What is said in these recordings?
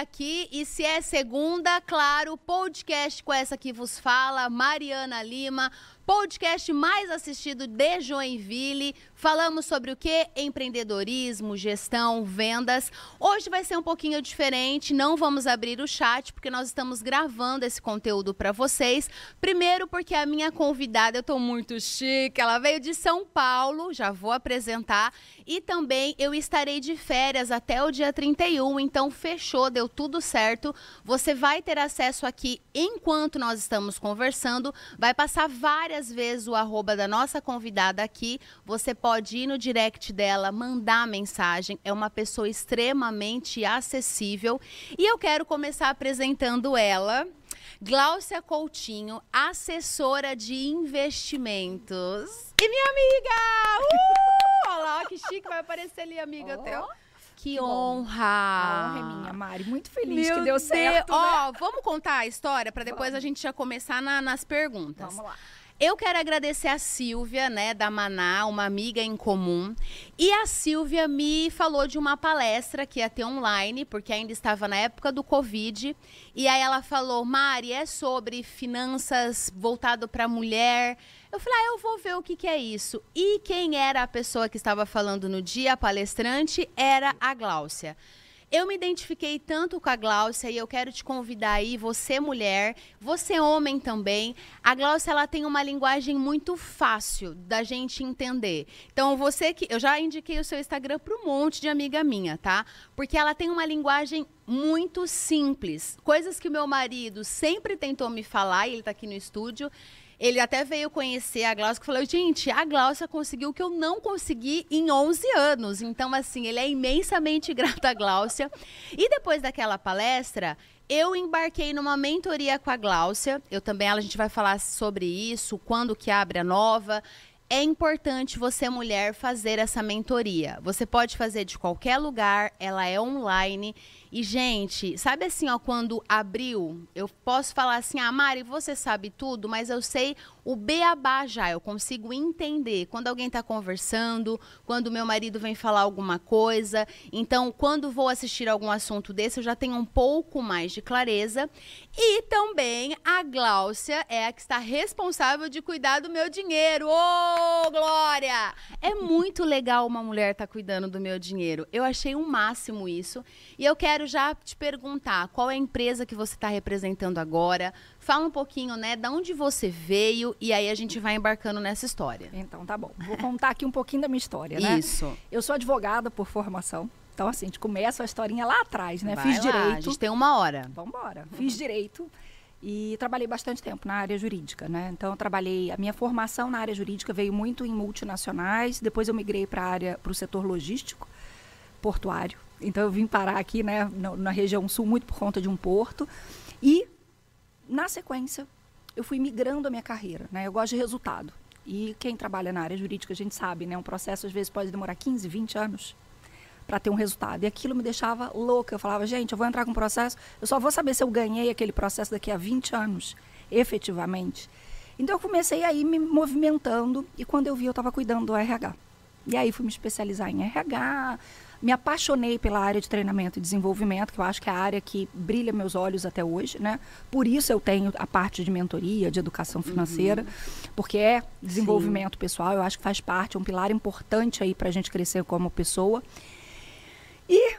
Aqui e se é segunda, claro, podcast com essa que vos fala, Mariana Lima, podcast mais assistido de Joinville. Falamos sobre o que? Empreendedorismo, gestão, vendas. Hoje vai ser um pouquinho diferente, não vamos abrir o chat porque nós estamos gravando esse conteúdo para vocês. Primeiro porque a minha convidada, eu tô muito chique, ela veio de São Paulo, já vou apresentar, e também eu estarei de férias até o dia 31, então fechou, deu tudo certo. Você vai ter acesso aqui enquanto nós estamos conversando, vai passar várias várias vezes o arroba da nossa convidada aqui. Você pode ir no direct dela, mandar mensagem. É uma pessoa extremamente acessível. E eu quero começar apresentando ela. Glaucia Coutinho, assessora de investimentos. E minha amiga! Uh! Olha lá, que chique, vai aparecer ali, amiga. Oh. Teu. Que, que honra! A honra é minha, Mari. Muito feliz Meu que deu certo. Né? Ó, vamos contar a história para depois vamos. a gente já começar na, nas perguntas. Vamos lá. Eu quero agradecer a Silvia, né, da Maná, uma amiga em comum. E a Silvia me falou de uma palestra que ia ter online, porque ainda estava na época do Covid. E aí ela falou: Mari, é sobre finanças voltado para mulher. Eu falei: ah, eu vou ver o que, que é isso. E quem era a pessoa que estava falando no dia, a palestrante, era a Gláucia. Eu me identifiquei tanto com a Gláucia e eu quero te convidar aí, você mulher, você homem também. A Gláucia ela tem uma linguagem muito fácil da gente entender. Então você que eu já indiquei o seu Instagram para um monte de amiga minha, tá? Porque ela tem uma linguagem muito simples, coisas que o meu marido sempre tentou me falar e ele está aqui no estúdio. Ele até veio conhecer a Glaucia e falou: gente, a Glaucia conseguiu o que eu não consegui em 11 anos. Então, assim, ele é imensamente grato à Glaucia. E depois daquela palestra, eu embarquei numa mentoria com a Gláucia. Eu também, a gente vai falar sobre isso, quando que abre a nova. É importante você, mulher, fazer essa mentoria. Você pode fazer de qualquer lugar, ela é online. E, gente, sabe assim, ó, quando abriu, eu posso falar assim, ah, Mari, você sabe tudo, mas eu sei o beabá já, eu consigo entender quando alguém está conversando, quando meu marido vem falar alguma coisa. Então, quando vou assistir algum assunto desse, eu já tenho um pouco mais de clareza. E também a Gláucia é a que está responsável de cuidar do meu dinheiro. Ô, oh, Glória! É muito legal uma mulher estar tá cuidando do meu dinheiro. Eu achei o um máximo isso. E eu quero já te perguntar, qual é a empresa que você está representando agora? Fala um pouquinho, né, de onde você veio e aí a gente vai embarcando nessa história. Então, tá bom. Vou contar aqui um pouquinho da minha história, né? Isso. Eu sou advogada por formação. Então, assim, a gente começa a historinha lá atrás, né? Vai Fiz lá, direito. A gente tem uma hora. Vamos embora. Fiz direito e trabalhei bastante tempo na área jurídica, né? Então eu trabalhei, a minha formação na área jurídica veio muito em multinacionais, depois eu migrei para a área, para o setor logístico, portuário. Então eu vim parar aqui, né, na, região sul muito por conta de um porto e na sequência eu fui migrando a minha carreira, né? Eu gosto de resultado. E quem trabalha na área jurídica, a gente sabe, né, um processo às vezes pode demorar 15, 20 anos para ter um resultado. E aquilo me deixava louca. Eu falava, gente, eu vou entrar com um processo, eu só vou saber se eu ganhei aquele processo daqui a 20 anos, efetivamente. Então eu comecei aí me movimentando e quando eu vi eu estava cuidando do RH. E aí fui me especializar em RH, me apaixonei pela área de treinamento e desenvolvimento, que eu acho que é a área que brilha meus olhos até hoje, né? Por isso eu tenho a parte de mentoria, de educação financeira, uhum. porque é desenvolvimento Sim. pessoal, eu acho que faz parte, é um pilar importante aí para a gente crescer como pessoa. E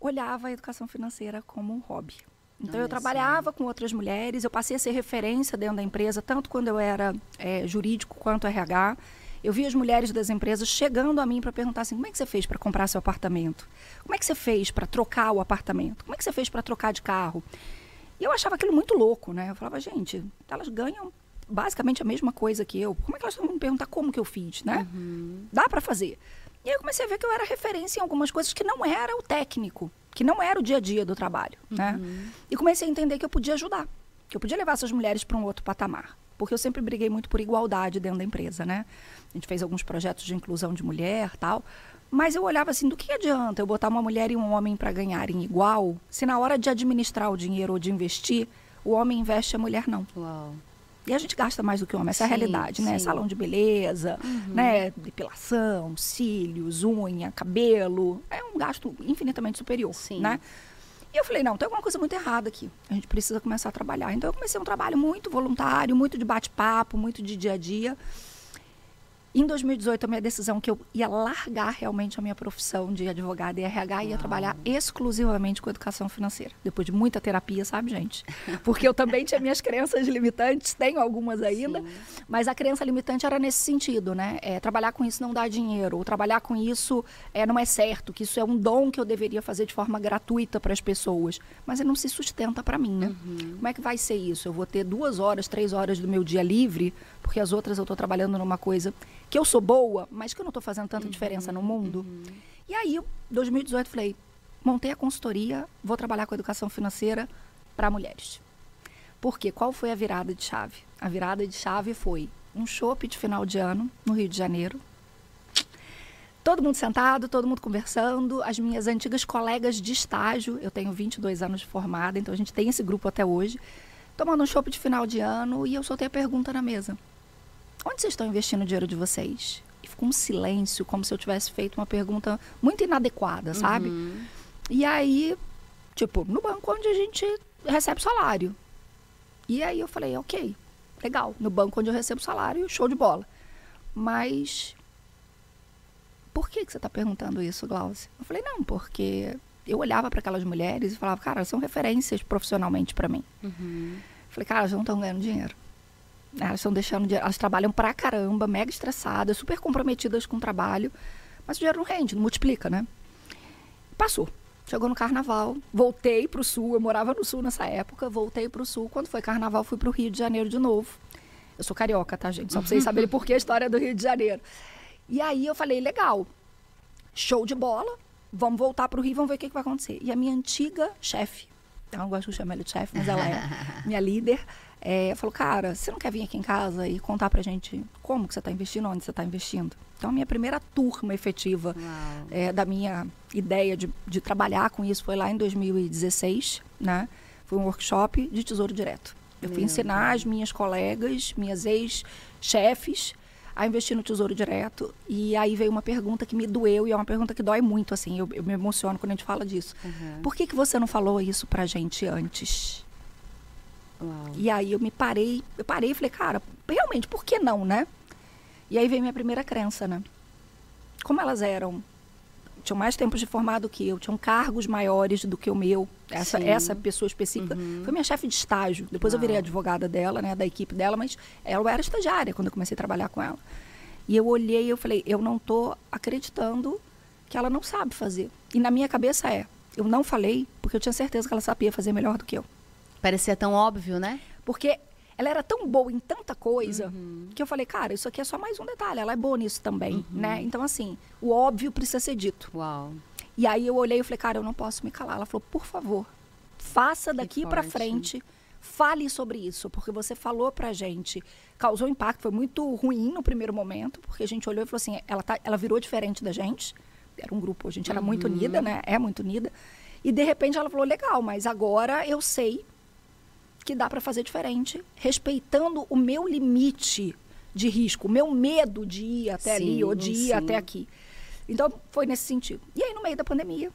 olhava a educação financeira como um hobby. Então Olha eu trabalhava com outras mulheres, eu passei a ser referência dentro da empresa, tanto quando eu era é, jurídico quanto RH. Eu vi as mulheres das empresas chegando a mim para perguntar assim: como é que você fez para comprar seu apartamento? Como é que você fez para trocar o apartamento? Como é que você fez para trocar de carro? E eu achava aquilo muito louco, né? Eu falava, gente, elas ganham basicamente a mesma coisa que eu. Como é que elas vão me perguntar como que eu fiz, né? Uhum. Dá para fazer. E aí eu comecei a ver que eu era referência em algumas coisas que não era o técnico, que não era o dia a dia do trabalho, né? Uhum. E comecei a entender que eu podia ajudar, que eu podia levar essas mulheres para um outro patamar, porque eu sempre briguei muito por igualdade dentro da empresa, né? A gente fez alguns projetos de inclusão de mulher tal. Mas eu olhava assim, do que adianta eu botar uma mulher e um homem para ganharem igual, se na hora de administrar o dinheiro ou de investir, o homem investe e a mulher não. Uau. E a gente gasta mais do que o homem, essa sim, é a realidade, né? Salão de beleza, uhum. né? Depilação, cílios, unha, cabelo. É um gasto infinitamente superior, Sim. né? E eu falei, não, tem alguma coisa muito errada aqui. A gente precisa começar a trabalhar. Então eu comecei um trabalho muito voluntário, muito de bate-papo, muito de dia a dia. Em 2018, a minha decisão que eu ia largar realmente a minha profissão de advogada e RH e ia trabalhar exclusivamente com educação financeira. Depois de muita terapia, sabe, gente? Porque eu também tinha minhas crenças limitantes, tenho algumas ainda, Sim. Mas a crença limitante era nesse sentido, né? É, trabalhar com isso não dá dinheiro, ou trabalhar com isso é, não é certo, que isso é um dom que eu deveria fazer de forma gratuita para as pessoas. Mas ele não se sustenta para mim, né? Uhum. Como é que vai ser isso? Eu vou ter duas horas, três horas do meu dia livre, porque as outras eu estou trabalhando numa coisa que eu sou boa, mas que eu não estou fazendo tanta uhum, diferença no mundo. Uhum. E aí, em 2018, falei, montei a consultoria, vou trabalhar com educação financeira para mulheres. Por quê? Qual foi a virada de chave? A virada de chave foi um shopping de final de ano no Rio de Janeiro. Todo mundo sentado, todo mundo conversando. As minhas antigas colegas de estágio, eu tenho 22 anos de formada, então a gente tem esse grupo até hoje, tomando um shopping de final de ano e eu soltei a pergunta na mesa onde vocês estão investindo o dinheiro de vocês? E ficou um silêncio, como se eu tivesse feito uma pergunta muito inadequada, sabe? Uhum. E aí, tipo, no banco onde a gente recebe salário. E aí eu falei, ok, legal, no banco onde eu recebo salário, show de bola. Mas por que, que você está perguntando isso, Glaucia? Eu falei, não, porque eu olhava para aquelas mulheres e falava, cara, são referências profissionalmente para mim. Uhum. Falei, cara, elas não estão ganhando dinheiro. Elas estão deixando de, elas trabalham pra caramba, mega estressadas, super comprometidas com o trabalho, mas o dinheiro não rende, não multiplica, né? Passou. Chegou no carnaval, voltei pro sul, eu morava no sul nessa época, voltei pro sul. Quando foi carnaval, fui pro Rio de Janeiro de novo. Eu sou carioca, tá, gente? Só pra vocês saberem por que a história do Rio de Janeiro. E aí eu falei, legal, show de bola, vamos voltar pro Rio, vamos ver o que, que vai acontecer. E a minha antiga chefe, eu não gosto de chamar ela de chefe, mas ela é minha líder, é, falou, cara, você não quer vir aqui em casa e contar pra gente como que você está investindo, onde você está investindo? Então, a minha primeira turma efetiva é, da minha ideia de, de trabalhar com isso foi lá em 2016, né? Foi um workshop de Tesouro Direto. Eu Meu fui ensinar Deus. as minhas colegas, minhas ex-chefes, a investir no Tesouro Direto. E aí veio uma pergunta que me doeu, e é uma pergunta que dói muito, assim, eu, eu me emociono quando a gente fala disso. Uhum. Por que, que você não falou isso pra gente antes? Uau. E aí eu me parei, eu parei e falei, cara, realmente, por que não, né? E aí veio minha primeira crença, né? Como elas eram, tinham mais tempo de formado que eu, tinham cargos maiores do que o meu, essa, essa pessoa específica. Uhum. Foi minha chefe de estágio. Depois Uau. eu virei advogada dela, né, da equipe dela, mas ela era estagiária quando eu comecei a trabalhar com ela. E eu olhei e eu falei, eu não estou acreditando que ela não sabe fazer. E na minha cabeça é, eu não falei porque eu tinha certeza que ela sabia fazer melhor do que eu. Parecia tão óbvio, né? Porque ela era tão boa em tanta coisa uhum. que eu falei, cara, isso aqui é só mais um detalhe. Ela é boa nisso também, uhum. né? Então, assim, o óbvio precisa ser dito. Uau. E aí eu olhei e falei, cara, eu não posso me calar. Ela falou, por favor, faça daqui para frente, fale sobre isso, porque você falou pra gente, causou impacto, foi muito ruim no primeiro momento, porque a gente olhou e falou assim, ela, tá, ela virou diferente da gente. Era um grupo, a gente era uhum. muito unida, né? É muito unida. E de repente ela falou, legal, mas agora eu sei que dá para fazer diferente, respeitando o meu limite de risco, o meu medo de ir até sim, ali ou de ir sim. até aqui. Então, foi nesse sentido. E aí, no meio da pandemia,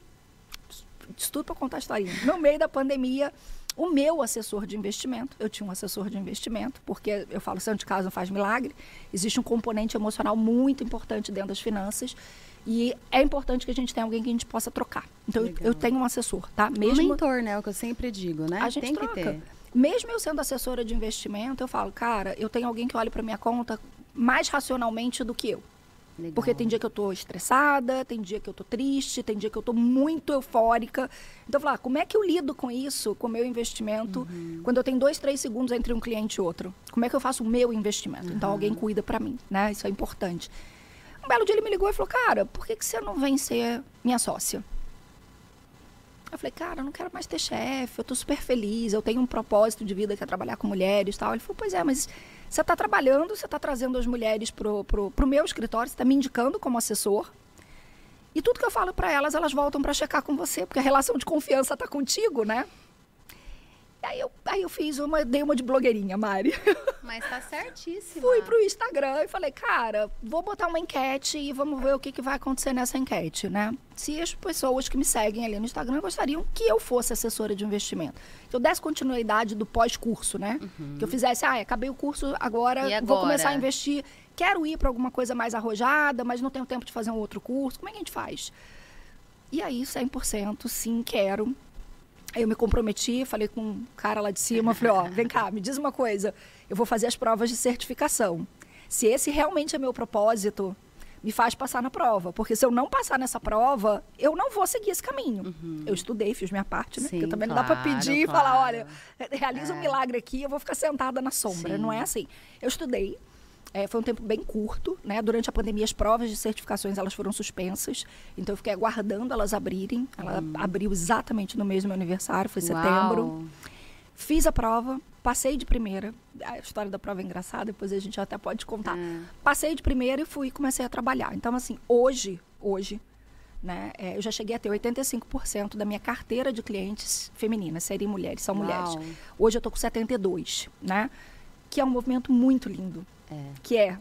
isso tudo para contar a historinha. No meio da pandemia, o meu assessor de investimento, eu tinha um assessor de investimento, porque eu falo, santo de casa não faz milagre, existe um componente emocional muito importante dentro das finanças. E é importante que a gente tenha alguém que a gente possa trocar. Então, eu, eu, tenho um assessor, tá? Mesmo... Um mentor, né? É o que eu sempre digo, né? A gente Tem troca. que ter. Mesmo eu sendo assessora de investimento, eu falo, cara, eu tenho alguém que olhe para minha conta mais racionalmente do que eu. Legal. Porque tem dia que eu tô estressada, tem dia que eu tô triste, tem dia que eu tô muito eufórica. Então, eu falo, ah, como é que eu lido com isso, com o meu investimento, uhum. quando eu tenho dois, três segundos entre um cliente e outro? Como é que eu faço o meu investimento? Então, uhum. Então, alguém cuida para mim, né? Isso é importante. Um belo dia ele me ligou e falou, cara, por que, que você não vem ser minha sócia? Eu falei, cara, eu não quero mais ter chefe, eu tô super feliz, eu tenho um propósito de vida que é trabalhar com mulheres e tal. Ele falou, pois é, mas você está trabalhando, você está trazendo as mulheres pro, pro, pro meu escritório, você está me indicando como assessor. E tudo que eu falo para elas, elas voltam para checar com você, porque a relação de confiança está contigo, né? Aí eu, aí eu fiz uma, dei uma de blogueirinha, Mari. Mas tá certíssimo. Fui pro Instagram e falei, cara, vou botar uma enquete e vamos ver o que, que vai acontecer nessa enquete, né? Se as pessoas que me seguem ali no Instagram gostariam que eu fosse assessora de investimento. Que eu desse continuidade do pós-curso, né? Uhum. Que eu fizesse, ah, acabei o curso, agora, agora vou começar a investir. Quero ir para alguma coisa mais arrojada, mas não tenho tempo de fazer um outro curso. Como é que a gente faz? E aí, 100%, sim, quero. Aí eu me comprometi, falei com um cara lá de cima, falei, ó, vem cá, me diz uma coisa, eu vou fazer as provas de certificação. Se esse realmente é meu propósito, me faz passar na prova. Porque se eu não passar nessa prova, eu não vou seguir esse caminho. Uhum. Eu estudei, fiz minha parte, né? Sim, porque também claro, não dá para pedir claro. e falar, olha, realiza é. um milagre aqui, eu vou ficar sentada na sombra. Sim. Não é assim. Eu estudei, é, foi um tempo bem curto, né? Durante a pandemia, as provas de certificações elas foram suspensas. Então, eu fiquei aguardando elas abrirem. Ela hum. abriu exatamente no mesmo aniversário, foi setembro. Fiz a prova, passei de primeira. A história da prova é engraçada, depois a gente até pode contar. É. Passei de primeira e fui comecei a trabalhar. Então, assim, hoje, hoje, né, é, eu já cheguei a ter 85% da minha carteira de clientes femininas, serem mulheres, são Uau. mulheres. Hoje eu tô com 72, né? Que é um movimento muito lindo é. Que é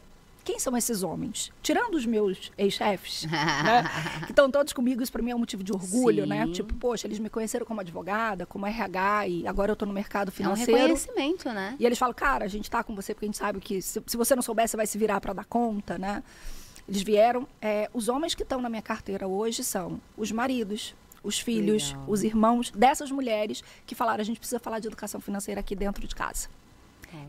quem são esses homens? Tirando os meus ex-chefes, né, que estão todos comigo, isso para mim é um motivo de orgulho, né? Sim. né? Tipo, poxa, eles me conheceram como advogada, como RH e agora eu estou no mercado financeiro. É um reconhecimento, né? E eles falam, cara, a gente está com você porque a gente sabe que se, se você não souber, você vai se virar para dar conta, né? Eles vieram. É, os homens que estão na minha carteira hoje são os maridos, os filhos, Legal. os irmãos dessas mulheres que falaram, a gente precisa falar de educação financeira aqui dentro de casa.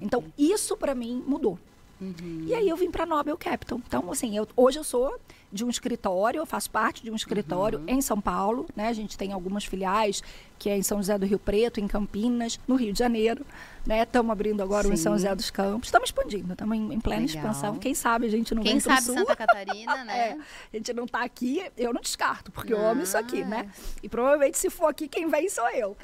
Então, isso para mim mudou. Uhum. E aí eu vim para Nobel Capital. Então, assim, eu, hoje eu sou de um escritório, eu faço parte de um escritório uhum. em São Paulo, né? A gente tem algumas filiais, que é em São José do Rio Preto, em Campinas, no Rio de Janeiro, né? Estamos abrindo agora Sim. um em São José dos Campos. Estamos expandindo, estamos em, em, plena Legal. expansão. Quem sabe a gente não Quem vem sabe sul. Santa Catarina, né? é, a gente não está aqui, eu não descarto, porque eu amo isso aqui, né? E provavelmente se for aqui, quem vem sou eu.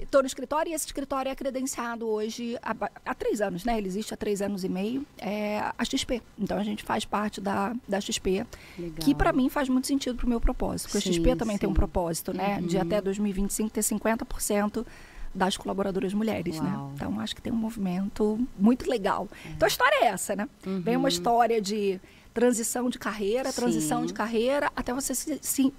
Estou no escritório e esse escritório é credenciado hoje há, há, três anos, né? Ele existe há três anos e meio, é a XP. Então a gente faz parte da, da XP, Legal. que para mim faz muito sentido para o meu propósito. Porque sim, a XP também sim. tem um propósito, né? Uhum. De até 2025 ter 50% das colaboradoras mulheres, né? Uau. né? Então acho que tem um movimento muito legal. É. Então a história é essa, né? Uhum. Vem uma história de transição de carreira, sim. transição de carreira, até você se, se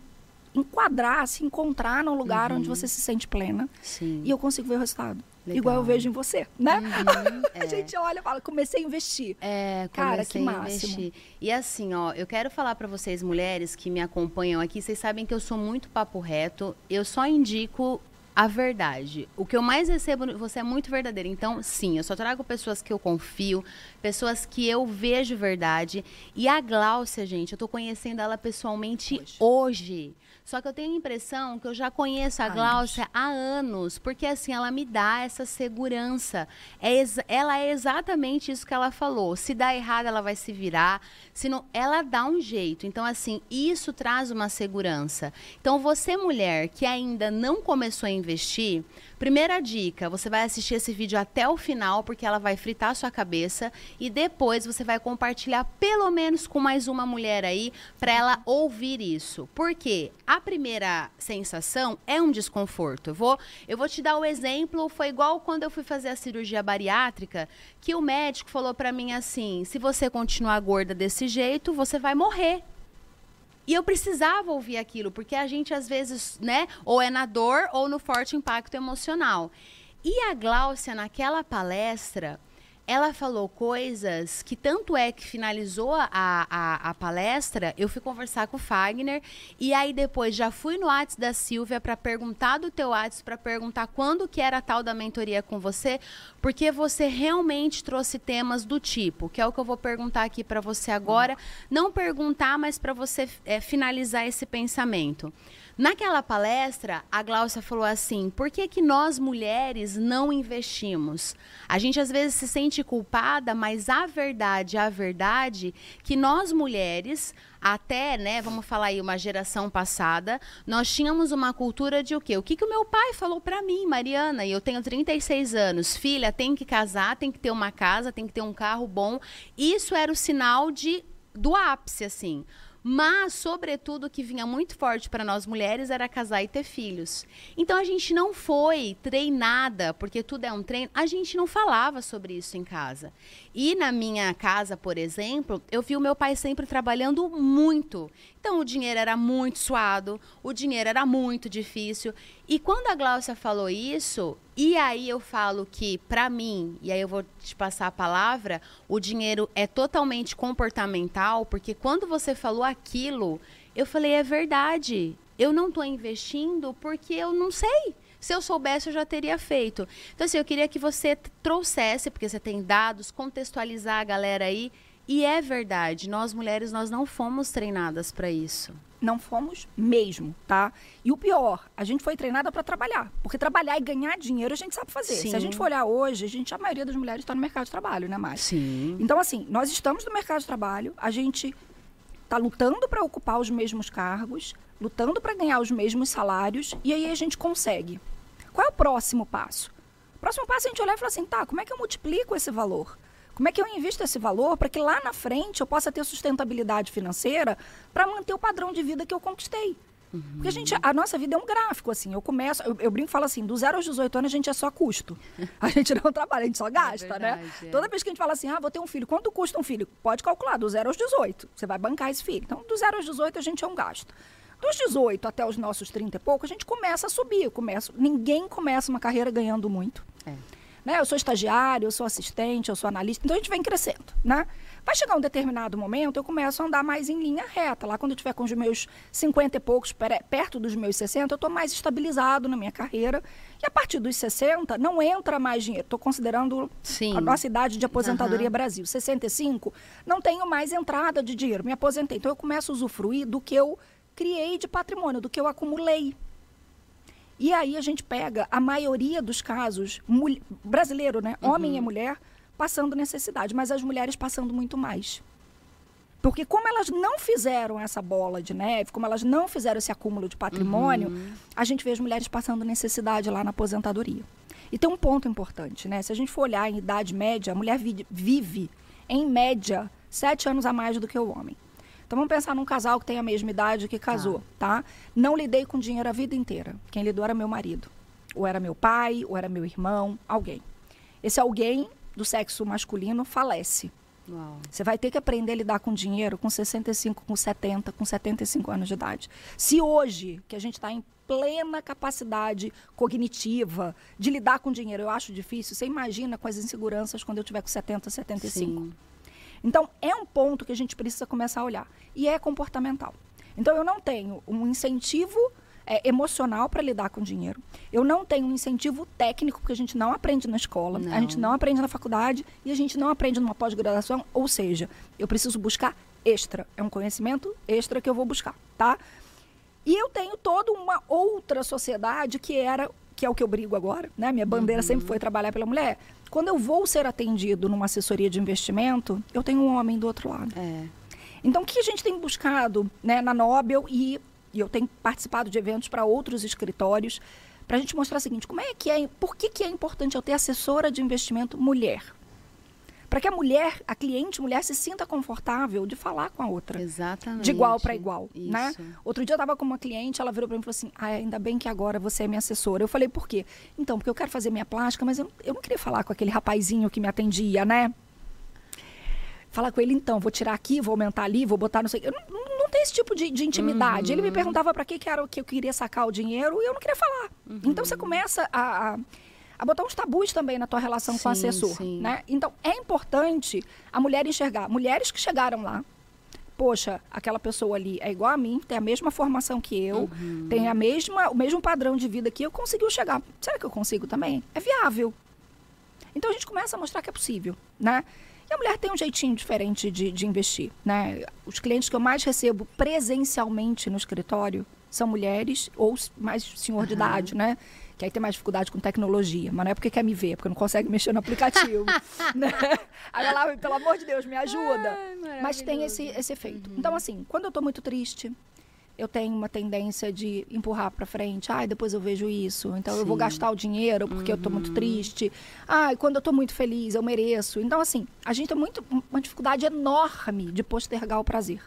enquadrar, se encontrar num lugar uhum. onde você se sente plena. Sim. E eu consigo ver o resultado. Legal. Igual eu vejo em você, né? Uhum, é. a gente olha e fala, comecei a investir. É, Cara, que máximo. Investir. E assim, ó, eu quero falar para vocês, mulheres que me acompanham aqui, vocês sabem que eu sou muito papo reto. Eu só indico a verdade. O que eu mais recebo, você é muito verdadeira. Então, sim, eu só trago pessoas que eu confio, pessoas que eu vejo verdade. E a Gláucia, gente, eu tô conhecendo ela pessoalmente hoje. hoje. Só que eu tenho a impressão que eu já conheço a Gláucia há anos, porque assim, ela me dá essa segurança. É ela é exatamente isso que ela falou. Se dá errado, ela vai se virar. Se não, ela dá um jeito. Então, assim, isso traz uma segurança. Então, você, mulher, que ainda não começou a investir, Primeira dica, você vai assistir esse vídeo até o final, porque ela vai fritar a sua cabeça e depois você vai compartilhar pelo menos com mais uma mulher aí para ela ouvir isso. Porque a primeira sensação é um desconforto. Eu vou, eu vou te dar o exemplo, foi igual quando eu fui fazer a cirurgia bariátrica, que o médico falou para mim assim: "Se você continuar gorda desse jeito, você vai morrer". E eu precisava ouvir aquilo, porque a gente às vezes, né, ou é na dor ou no forte impacto emocional. E a Gláucia, naquela palestra, ela falou coisas que tanto é que finalizou a, a, a, palestra, eu fui conversar com o Fagner e aí depois já fui no WhatsApp da Silvia para perguntar do teu WhatsApp, para perguntar quando que era tal da mentoria com você, porque você realmente trouxe temas do tipo, que é o que eu vou perguntar aqui para você agora, não perguntar, mas para você é, finalizar esse pensamento. Naquela palestra, a Glaucia falou assim: por que, que nós mulheres não investimos? A gente às vezes se sente culpada, mas a verdade, a verdade, que nós mulheres, até, né, vamos falar aí, uma geração passada, nós tínhamos uma cultura de o quê? O que, que o meu pai falou para mim, Mariana, e eu tenho 36 anos, filha, tem que casar, tem que ter uma casa, tem que ter um carro bom. Isso era o sinal de do ápice, assim. Mas, sobretudo, o que vinha muito forte para nós mulheres era casar e ter filhos. Então a gente não foi treinada, porque tudo é um treino, a gente não falava sobre isso em casa. E na minha casa, por exemplo, eu vi o meu pai sempre trabalhando muito. Então o dinheiro era muito suado, o dinheiro era muito difícil. E quando a Glaucia falou isso, e aí eu falo que para mim, e aí eu vou te passar a palavra, o dinheiro é totalmente comportamental, porque quando você falou aquilo, eu falei é verdade. Eu não estou investindo porque eu não sei. Se eu soubesse, eu já teria feito. Então, assim, eu queria que você trouxesse, porque você tem dados, contextualizar a galera aí e é verdade, nós mulheres nós não fomos treinadas para isso. Não fomos mesmo, tá? E o pior, a gente foi treinada para trabalhar. Porque trabalhar e ganhar dinheiro a gente sabe fazer. Sim. Se a gente for olhar hoje, a gente, a maioria das mulheres está no mercado de trabalho, né, mais? Sim. Então, assim, nós estamos no mercado de trabalho, a gente está lutando para ocupar os mesmos cargos, lutando para ganhar os mesmos salários, e aí a gente consegue. Qual é o próximo passo? O próximo passo é a gente olhar e falar assim, tá, como é que eu multiplico esse valor? Como é que eu invisto esse valor para que lá na frente eu possa ter sustentabilidade financeira para manter o padrão de vida que eu conquistei? Uhum. Porque a gente, a nossa vida é um gráfico, assim. Eu começo, eu, eu brinco e falo assim, do zero aos 18 anos a gente é só custo. A gente não trabalha, a gente só é gasta, é verdade, né? É. Toda vez que a gente fala assim, ah, vou ter um filho, quanto custa um filho? Pode calcular, do zero aos 18. Você vai bancar esse filho. Então, do zero aos 18 a gente é um gasto. Dos 18 até os nossos 30 e pouco, a gente começa a subir. Eu começo, ninguém começa uma carreira ganhando muito. É. Né? Eu sou estagiário, eu sou assistente, eu sou analista, então a gente vem crescendo, né? Vai chegar um determinado momento, eu começo a andar mais em linha reta. Lá quando eu tiver com os meus 50 e poucos, perto dos meus 60, eu estou mais estabilizado na minha carreira. E a partir dos 60, não entra mais dinheiro. Estou considerando Sim. a nossa idade de aposentadoria uhum. Brasil. 65, não tenho mais entrada de dinheiro. Me aposentei. Então eu começo a usufruir do que eu criei de patrimônio, do que eu acumulei. E aí a gente pega a maioria dos casos, brasileiro, né? Uhum. Homem e mulher passando necessidade, mas as mulheres passando muito mais. Porque como elas não fizeram essa bola de neve, como elas não fizeram esse acúmulo de patrimônio, uhum. a gente vê as mulheres passando necessidade lá na aposentadoria. E tem um ponto importante, né? Se a gente for olhar em idade média, a mulher vive, em média, sete anos a mais do que o homem. Então vamos pensar num casal que tem a mesma idade que casou, tá? tá? Não lidei com dinheiro a vida inteira. Quem lidou era meu marido. Ou era meu pai, ou era meu irmão, alguém. Esse alguém do sexo masculino falece. Uau. Você vai ter que aprender a lidar com dinheiro com 65, com 70, com 75 anos de idade. Se hoje, que a gente está em plena capacidade cognitiva de lidar com dinheiro, eu acho difícil, você imagina com as inseguranças quando eu tiver com 70, 75. Sim. Então, é um ponto que a gente precisa começar a olhar. E é comportamental. Então, eu não tenho um incentivo é, emocional para lidar com dinheiro. Eu não tenho um incentivo técnico, porque a gente não aprende na escola, não. a gente não aprende na faculdade e a gente não aprende numa pós-graduação. Ou seja, eu preciso buscar extra. É um conhecimento extra que eu vou buscar, tá? E eu tenho toda uma outra sociedade que era, que é o que eu brigo agora, né? Minha bandeira uhum. sempre foi trabalhar pela mulher quando eu vou ser atendido numa assessoria de investimento, eu tenho um homem do outro lado. É. Então, o que a gente tem buscado né, na Nobel e, e eu tenho participado de eventos para outros escritórios para a gente mostrar o seguinte: como é que é, por que, que é importante eu ter assessora de investimento mulher? Para que a mulher, a cliente mulher, se sinta confortável de falar com a outra. Exatamente. De igual para igual, Isso. né? Outro dia eu estava com uma cliente, ela virou para mim e falou assim: ah, ainda bem que agora você é minha assessora. Eu falei, por quê? Então, porque eu quero fazer minha plástica, mas eu, eu não queria falar com aquele rapazinho que me atendia, né? Falar com ele, então, vou tirar aqui, vou aumentar ali, vou botar não sei. Eu não, não tem esse tipo de, de intimidade. Uhum. Ele me uhum. perguntava para que, que era o que eu queria sacar o dinheiro e eu não queria falar. Uhum. Então você começa a, a a botar uns tabus também na tua relação sim, com o assessor, sim. né? Então, é importante a mulher enxergar. Mulheres que chegaram lá, poxa, aquela pessoa ali é igual a mim, tem a mesma formação que eu, uhum. tem a mesma, o mesmo padrão de vida que eu, conseguiu chegar. Será que eu consigo também? É viável. Então a gente começa a mostrar que é possível, né? E a mulher tem um jeitinho diferente de, de investir, né? Os clientes que eu mais recebo presencialmente no escritório são mulheres ou mais senhor uhum. de idade, né? Que aí tem mais dificuldade com tecnologia, mas não é porque quer me ver, é porque não consegue mexer no aplicativo. né? Aí ela, pelo amor de Deus, me ajuda. Ai, mas tem esse, esse efeito. Uhum. Então, assim, quando eu estou muito triste, eu tenho uma tendência de empurrar para frente. Ai, depois eu vejo isso. Então Sim. eu vou gastar o dinheiro porque uhum. eu estou muito triste. Ai, quando eu estou muito feliz, eu mereço. Então, assim, a gente tem muito, uma dificuldade enorme de postergar o prazer.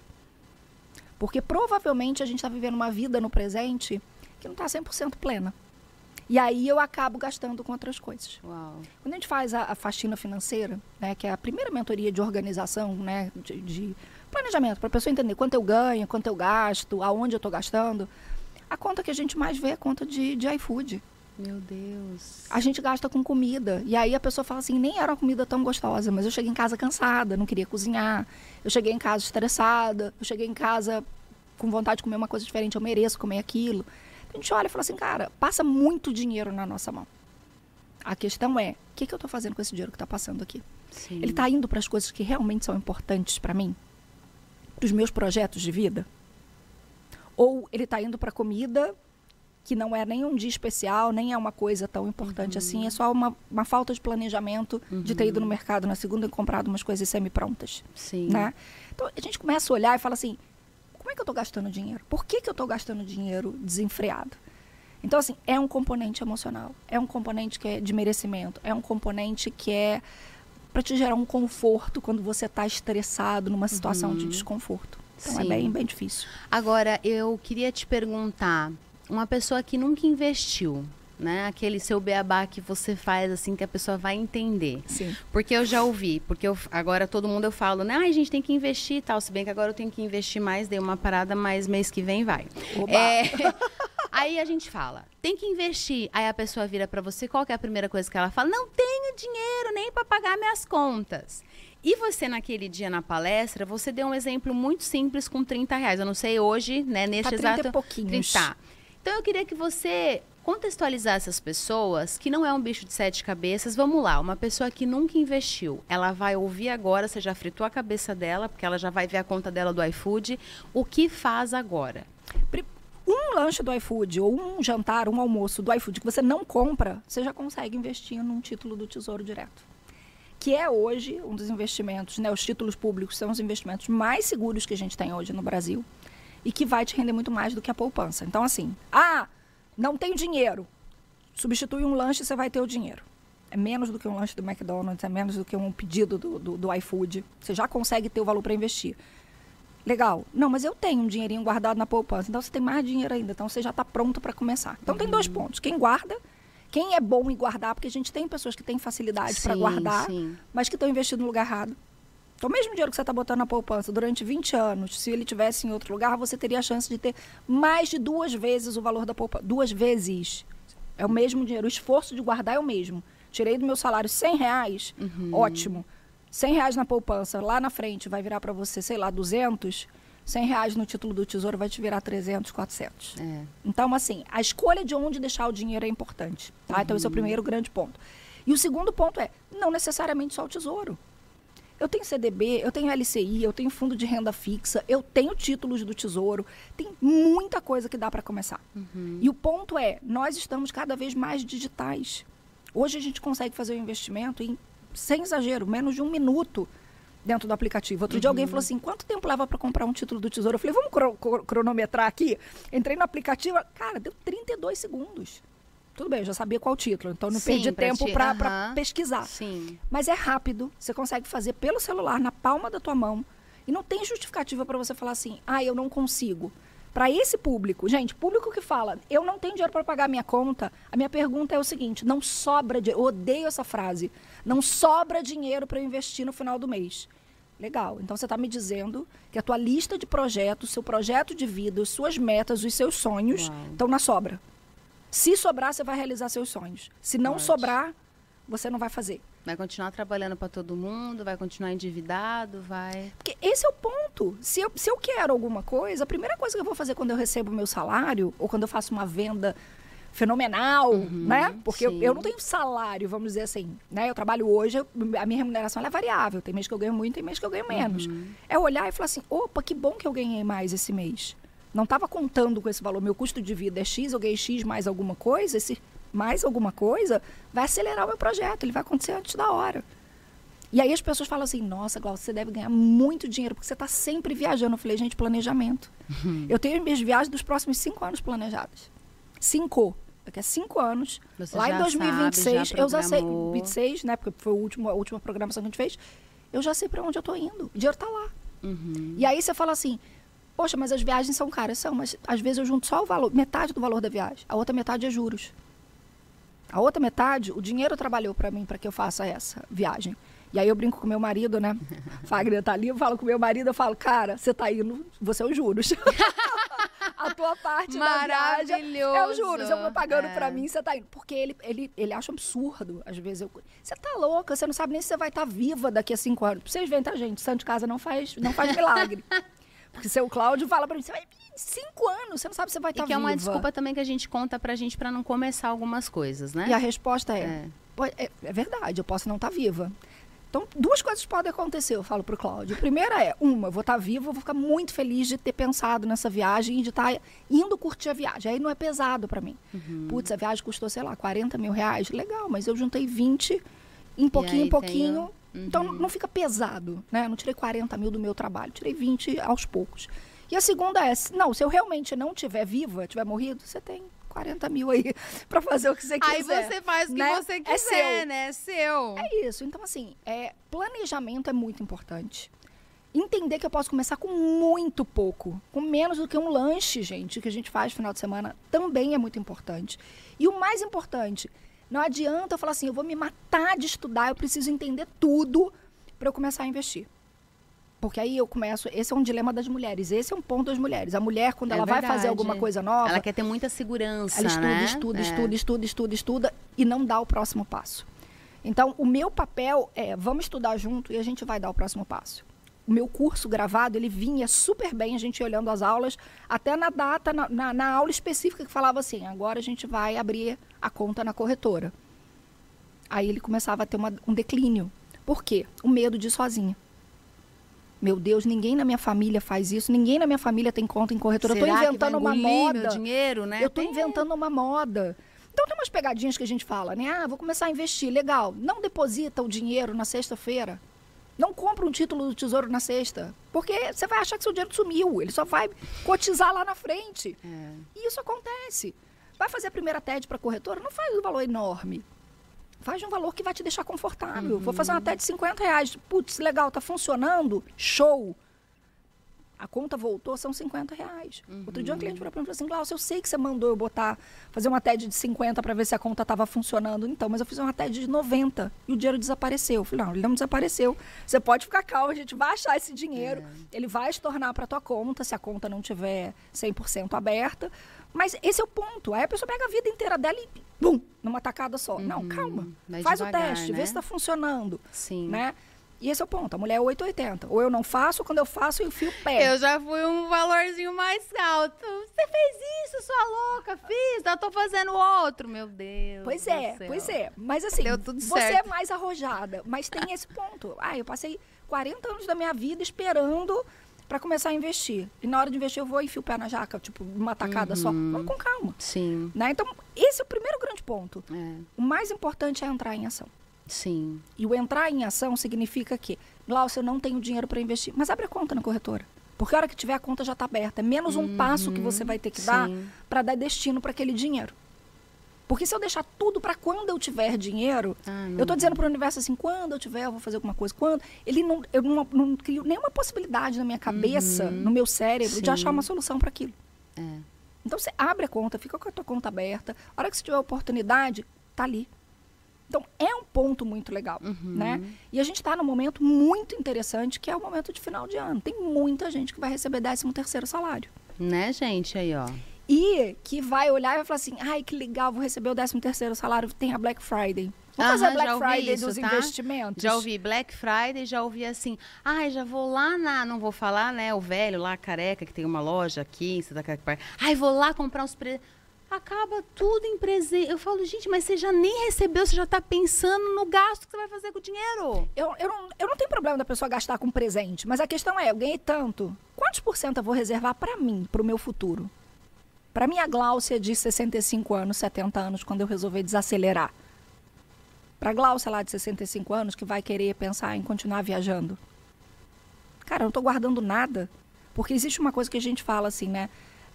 Porque provavelmente a gente está vivendo uma vida no presente que não está 100% plena. E aí eu acabo gastando com outras coisas. Uau. Quando a gente faz a, a faxina financeira, né, que é a primeira mentoria de organização, né, de, de planejamento, para a pessoa entender quanto eu ganho, quanto eu gasto, aonde eu estou gastando, a conta que a gente mais vê é a conta de, de iFood. Meu Deus. A gente gasta com comida. E aí a pessoa fala assim, nem era uma comida tão gostosa, mas eu cheguei em casa cansada, não queria cozinhar. Eu cheguei em casa estressada, eu cheguei em casa com vontade de comer uma coisa diferente, eu mereço comer aquilo. A gente olha e fala assim, cara, passa muito dinheiro na nossa mão. A questão é, o que, que eu estou fazendo com esse dinheiro que está passando aqui? Sim. Ele está indo para as coisas que realmente são importantes para mim? Para os meus projetos de vida? Ou ele está indo para comida que não é nem um dia especial, nem é uma coisa tão importante assim, é só uma, uma falta de planejamento de ter ido no mercado na segunda e comprado umas coisas semi-prontas. Sim. Né? Então a gente começa a olhar e fala assim: é que eu estou gastando dinheiro? Por que, que eu estou gastando dinheiro desenfreado? Então, assim, é um componente emocional, é um componente que é de merecimento, é um componente que é para te gerar um conforto quando você está estressado numa situação de desconforto. Então é Sim. bem, bem difícil. Agora, eu queria te perguntar, uma pessoa que nunca investiu, né? Aquele seu beabá que você faz assim que a pessoa vai entender. Sim. Porque eu já ouvi, porque eu, agora todo mundo eu falo, né? Ai, a gente tem que investir e tal. Se bem que agora eu tenho que investir mais, dei uma parada, mas mês que vem vai. É, aí a gente fala, tem que investir. Aí a pessoa vira pra você, qual é a primeira coisa que ela fala? Não tenho dinheiro nem pra pagar minhas contas. E você, naquele dia na palestra, você deu um exemplo muito simples com 30 reais. Eu não sei hoje, né, neste Tá 30 e exato... pouquinhos. Tá. Então eu queria que você contextualizasse as pessoas que não é um bicho de sete cabeças. Vamos lá, uma pessoa que nunca investiu, ela vai ouvir agora, você já fritou a cabeça dela, porque ela já vai ver a conta dela do iFood. O que faz agora? Um lanche do iFood ou um jantar, um almoço do iFood que você não compra, você já consegue investir num título do Tesouro Direto. Que é hoje um dos investimentos, né? Os títulos públicos são os investimentos mais seguros que a gente tem hoje no Brasil e que vai te render muito mais do que a poupança. Então, assim, ah, não tenho dinheiro. Substitui um lanche, você vai ter o dinheiro. É menos do que um lanche do McDonald's, é menos do que um pedido do, do, do iFood. Você já consegue ter o valor para investir. Legal. Não, mas eu tenho um dinheirinho guardado na poupança. Então você tem mais dinheiro ainda. Então você já está pronto para começar. Então tem dois pontos. Quem guarda, quem é bom em guardar, porque a gente tem pessoas que têm facilidade para guardar, sim. mas que estão investindo no lugar errado. Então, o mesmo dinheiro que você está botando na poupança durante 20 anos, se ele tivesse em outro lugar, você teria a chance de ter mais de duas vezes o valor da poupança. Duas vezes. É o mesmo dinheiro. O esforço de guardar é o mesmo. Tirei do meu salário 100 reais, ótimo. 100 reais na poupança, lá na frente vai virar para você, sei lá, 200. 100 reais no título do tesouro vai te virar 300, 400. É. Então, assim, a escolha de onde deixar o dinheiro é importante. Tá? Então, esse é o primeiro grande ponto. E o segundo ponto é, não necessariamente só o tesouro. Eu tenho CDB, eu tenho LCI, eu tenho fundo de renda fixa, eu tenho títulos do tesouro. Tem muita coisa que dá para começar. E o ponto é, nós estamos cada vez mais digitais. Hoje a gente consegue fazer o investimento em, sem exagero, menos de um minuto dentro do aplicativo. Outro dia alguém falou assim, quanto tempo leva para comprar um título do tesouro? Eu falei, vamos cro- cro- cronometrar aqui? Entrei no aplicativo, cara, deu 32 segundos. Tudo bem, eu já sabia qual título, então não Sim, perdi pra tempo ti- para aham. pesquisar. Sim. Mas é rápido, você consegue fazer pelo celular, na palma da tua mão. E não tem justificativa para você falar assim, ah, eu não consigo. Para esse público, gente, público que fala, eu não tenho dinheiro para pagar a minha conta, a minha pergunta é o seguinte: não sobra dinheiro, eu odeio essa frase, não sobra dinheiro para eu investir no final do mês. Legal, então você está me dizendo que a tua lista de projetos, seu projeto de vida, as suas metas, os seus sonhos Uau. estão na sobra. Se sobrar, você vai realizar seus sonhos. Se não Ótimo. sobrar, você não vai fazer. Vai continuar trabalhando para todo mundo, vai continuar endividado, vai. Porque esse é o ponto. Se eu, se eu quero alguma coisa, a primeira coisa que eu vou fazer quando eu recebo meu salário, ou quando eu faço uma venda fenomenal, né? Porque eu, eu não tenho salário, vamos dizer assim, né? Eu trabalho hoje, a minha remuneração é variável. Tem mês que eu ganho muito, tem mês que eu ganho menos. É olhar e falar assim, opa, que bom que eu ganhei mais esse mês. Não estava contando com esse valor. Meu custo de vida é X, eu ganhei X mais alguma coisa. Esse mais alguma coisa vai acelerar o meu projeto. Ele vai acontecer antes da hora. E aí as pessoas falam assim, nossa, Glaucia, você deve ganhar muito dinheiro, porque você está sempre viajando. Eu falei, gente, planejamento. Eu tenho minhas viagens dos próximos cinco anos planejadas. Cinco. Daqui a cinco anos, Você lá em sabe, 2026, já eu já sei, programou. 26, né? Porque foi a última, a última programação que a gente fez, eu já sei para onde eu tô indo. O dinheiro tá lá. Uhum. E aí você fala assim, Poxa, mas as viagens são caras, são, mas às vezes eu junto só o valor, metade do valor da viagem. A outra metade é juros. A outra metade, o dinheiro trabalhou para mim para que eu faça essa viagem. E aí eu brinco com meu marido, né? Fagner tá ali, eu falo com meu marido, eu falo, cara, você tá indo, você é os juros. a tua parte da viagem é os juros. Eu vou pagando é. para mim, você tá indo. Porque ele, ele, ele acha absurdo, às vezes. Eu, você tá louca, você não sabe nem se você vai estar tá viva daqui a cinco anos. Vocês veem, tá, gente? Santo de casa não faz, não faz milagre. Porque seu Cláudio fala pra mim, você vai cinco anos, você não sabe se você vai estar tá E que viva. é uma desculpa também que a gente conta pra gente pra não começar algumas coisas, né? E a resposta é, é, é, é verdade, eu posso não estar tá viva. Então, duas coisas podem acontecer, eu falo pro Cláudio. A primeira é, uma, eu vou estar tá viva, eu vou ficar muito feliz de ter pensado nessa viagem e de estar tá indo curtir a viagem. Aí não é pesado para mim. Uhum. Putz, a viagem custou, sei lá, 40 mil reais. Legal, mas eu juntei 20 em pouquinho em pouquinho. Tenho... Uhum. Então não fica pesado, né? Eu não tirei 40 mil do meu trabalho, tirei 20 aos poucos. E a segunda é, não, se eu realmente não tiver viva, tiver morrido, você tem 40 mil aí para fazer o que você quiser. Aí você faz o que né? você é quiser, é seu. né? É seu. É isso. Então, assim, é, planejamento é muito importante. Entender que eu posso começar com muito pouco, com menos do que um lanche, gente, que a gente faz no final de semana, também é muito importante. E o mais importante, não adianta eu falar assim, eu vou me matar de estudar, eu preciso entender tudo para eu começar a investir. Porque aí eu começo. Esse é um dilema das mulheres. Esse é um ponto das mulheres. A mulher, quando é ela verdade. vai fazer alguma coisa nova. Ela quer ter muita segurança. Ela estuda, né? estuda, é. estuda, estuda, estuda, estuda e não dá o próximo passo. Então, o meu papel é: vamos estudar junto e a gente vai dar o próximo passo. O meu curso gravado, ele vinha super bem, a gente olhando as aulas, até na data, na, na, na aula específica que falava assim: agora a gente vai abrir a conta na corretora. Aí ele começava a ter uma, um declínio. Por quê? O medo de ir sozinha. Meu Deus, ninguém na minha família faz isso, ninguém na minha família tem conta em corretora. Será eu tô inventando uma moda. Dinheiro, né? Eu tô tem... inventando uma moda. Então tem umas pegadinhas que a gente fala, né? Ah, vou começar a investir, legal. Não deposita o dinheiro na sexta-feira. Não compra um título do tesouro na sexta. Porque você vai achar que seu dinheiro sumiu. Ele só vai cotizar lá na frente. É. E isso acontece. Vai fazer a primeira TED para corretora? Não faz um valor enorme. Faz um valor que vai te deixar confortável. Uhum. Vou fazer uma TED de 50 reais. Putz, legal, tá funcionando. Show. A conta voltou, são 50 reais. Uhum. Outro dia um cliente falou para mim assim, Glaucio, eu sei que você mandou eu botar, fazer uma TED de 50 para ver se a conta estava funcionando. Então, mas eu fiz uma TED de 90 e o dinheiro desapareceu. Eu falei, não, ele não desapareceu. Você pode ficar calmo, a gente vai achar esse dinheiro. É. Ele vai estornar para tua conta, se a conta não tiver 100% aberta. Mas esse é o ponto. Aí a pessoa pega a vida inteira dela e, bum, numa tacada só. Uhum. Não, calma. Vai Faz devagar, o teste, né? vê se está funcionando. Sim. Né? E esse é o ponto. A mulher é 880. Ou eu não faço, quando eu faço, eu enfio o pé. Eu já fui um valorzinho mais alto. Você fez isso, sua louca? Fiz, eu tô fazendo outro, meu Deus. Pois é, pois é. Mas assim, você é mais arrojada. Mas tem esse ponto. Ah, eu passei 40 anos da minha vida esperando para começar a investir. E na hora de investir eu vou enfiar o pé na jaca, tipo, uma tacada uhum. só. Vamos com calma. Sim. Né? Então, esse é o primeiro grande ponto. É. O mais importante é entrar em ação. Sim. E o entrar em ação significa que, Glaucio, eu não tenho dinheiro para investir, mas abre a conta na corretora. Porque a hora que tiver a conta já está aberta. É menos um uhum. passo que você vai ter que Sim. dar para dar destino para aquele dinheiro. Porque se eu deixar tudo para quando eu tiver dinheiro, ah, eu estou dizendo para o universo assim, quando eu tiver, eu vou fazer alguma coisa. Quando ele não, eu não, não crio nenhuma possibilidade na minha cabeça, uhum. no meu cérebro, Sim. de achar uma solução para aquilo. É. Então você abre a conta, fica com a tua conta aberta. A hora que você tiver oportunidade, tá ali. Então é um ponto muito legal, uhum. né? E a gente está num momento muito interessante, que é o momento de final de ano. Tem muita gente que vai receber 13 terceiro salário. Né, gente? Aí, ó e que vai olhar e vai falar assim: ai, que legal, vou receber o 13 terceiro salário, tem a Black Friday. Vamos fazer a Black Friday isso, dos tá? investimentos? Já ouvi Black Friday, já ouvi assim, ai, já vou lá na, não vou falar, né, o velho lá, careca, que tem uma loja aqui em Santa Catarina. Ai, vou lá comprar uns presentes. Acaba tudo em presente. Eu falo, gente, mas você já nem recebeu, você já está pensando no gasto que você vai fazer com o dinheiro. Eu, eu, não, eu não tenho problema da pessoa gastar com presente, mas a questão é, eu ganhei tanto, quantos por cento eu vou reservar para mim, para o meu futuro? Para minha Gláucia de 65 anos, 70 anos, quando eu resolver desacelerar. Para Gláucia lá de 65 anos, que vai querer pensar em continuar viajando. Cara, eu não estou guardando nada. Porque existe uma coisa que a gente fala assim, né?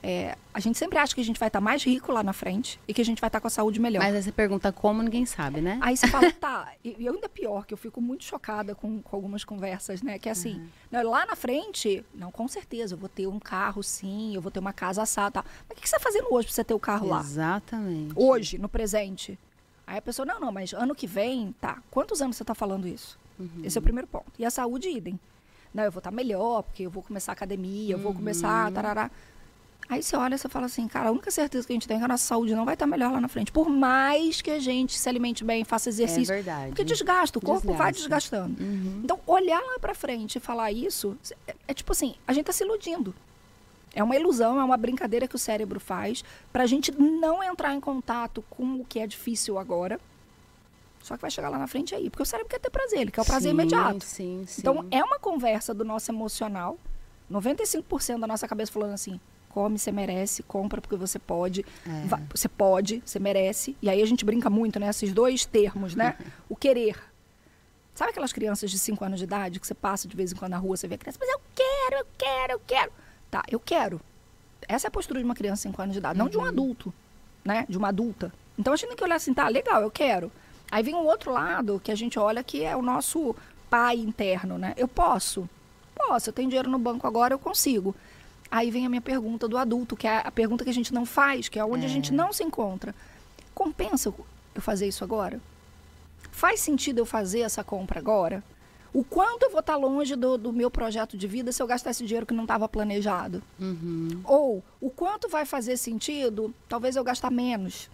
É, a gente sempre acha que a gente vai estar mais rico lá na frente e que a gente vai estar com a saúde melhor. Mas aí você pergunta como, ninguém sabe, né? Aí você fala, tá, e e ainda pior, que eu fico muito chocada com, com algumas conversas, né? Que é assim, né, lá na frente, não, com certeza, eu vou ter um carro sim, eu vou ter uma casa assada tal. Mas o que que você está fazendo hoje para você ter o carro lá? Exatamente. Hoje, no presente. Aí a pessoa, não, não, mas ano que vem, tá. Quantos anos você está falando isso? Esse é o primeiro ponto. E a saúde, idem. Não, eu vou estar melhor, porque eu vou começar a academia, eu vou começar, tarará. Aí você olha e você fala assim, cara, a única certeza que a gente tem é que a nossa saúde não vai estar melhor lá na frente. Por mais que a gente se alimente bem, faça exercício. É verdade. Porque desgasta, o corpo vai Desgasta. desgastando. Uhum. Então, olhar lá pra frente e falar isso, é, é tipo assim, a gente tá se iludindo. É uma ilusão, é uma brincadeira que o cérebro faz pra gente não entrar em contato com o que é difícil agora. Só que vai chegar lá na frente aí, porque o cérebro quer ter prazer, ele quer o prazer Sim, imediato. Sim, sim. Então, é uma conversa do nosso emocional. 95% da nossa cabeça falando assim: come, você merece, compra porque você pode, É. va- você pode, você merece. E aí a gente brinca muito, né? Esses dois termos, né? o querer. Sabe aquelas crianças de 5 anos de idade que você passa de vez em quando na rua, você vê a criança, mas eu quero, eu quero, eu quero. Tá, eu quero. Essa é a postura de uma criança de 5 anos de idade, não de um adulto, né? De uma adulta. Então a gente tem que olhar assim, tá, legal, eu quero. Aí vem um outro lado que a gente olha que é o nosso pai interno, né? Eu posso? Posso, eu tenho dinheiro no banco agora, eu consigo. Aí vem a minha pergunta do adulto, que é a pergunta que a gente não faz, que é onde a gente não se encontra. Compensa eu fazer isso agora? Faz sentido eu fazer essa compra agora? O quanto eu vou estar longe do, do meu projeto de vida se eu gastar esse dinheiro que não estava planejado? Uhum. Ou o quanto vai fazer sentido, talvez eu gastar menos?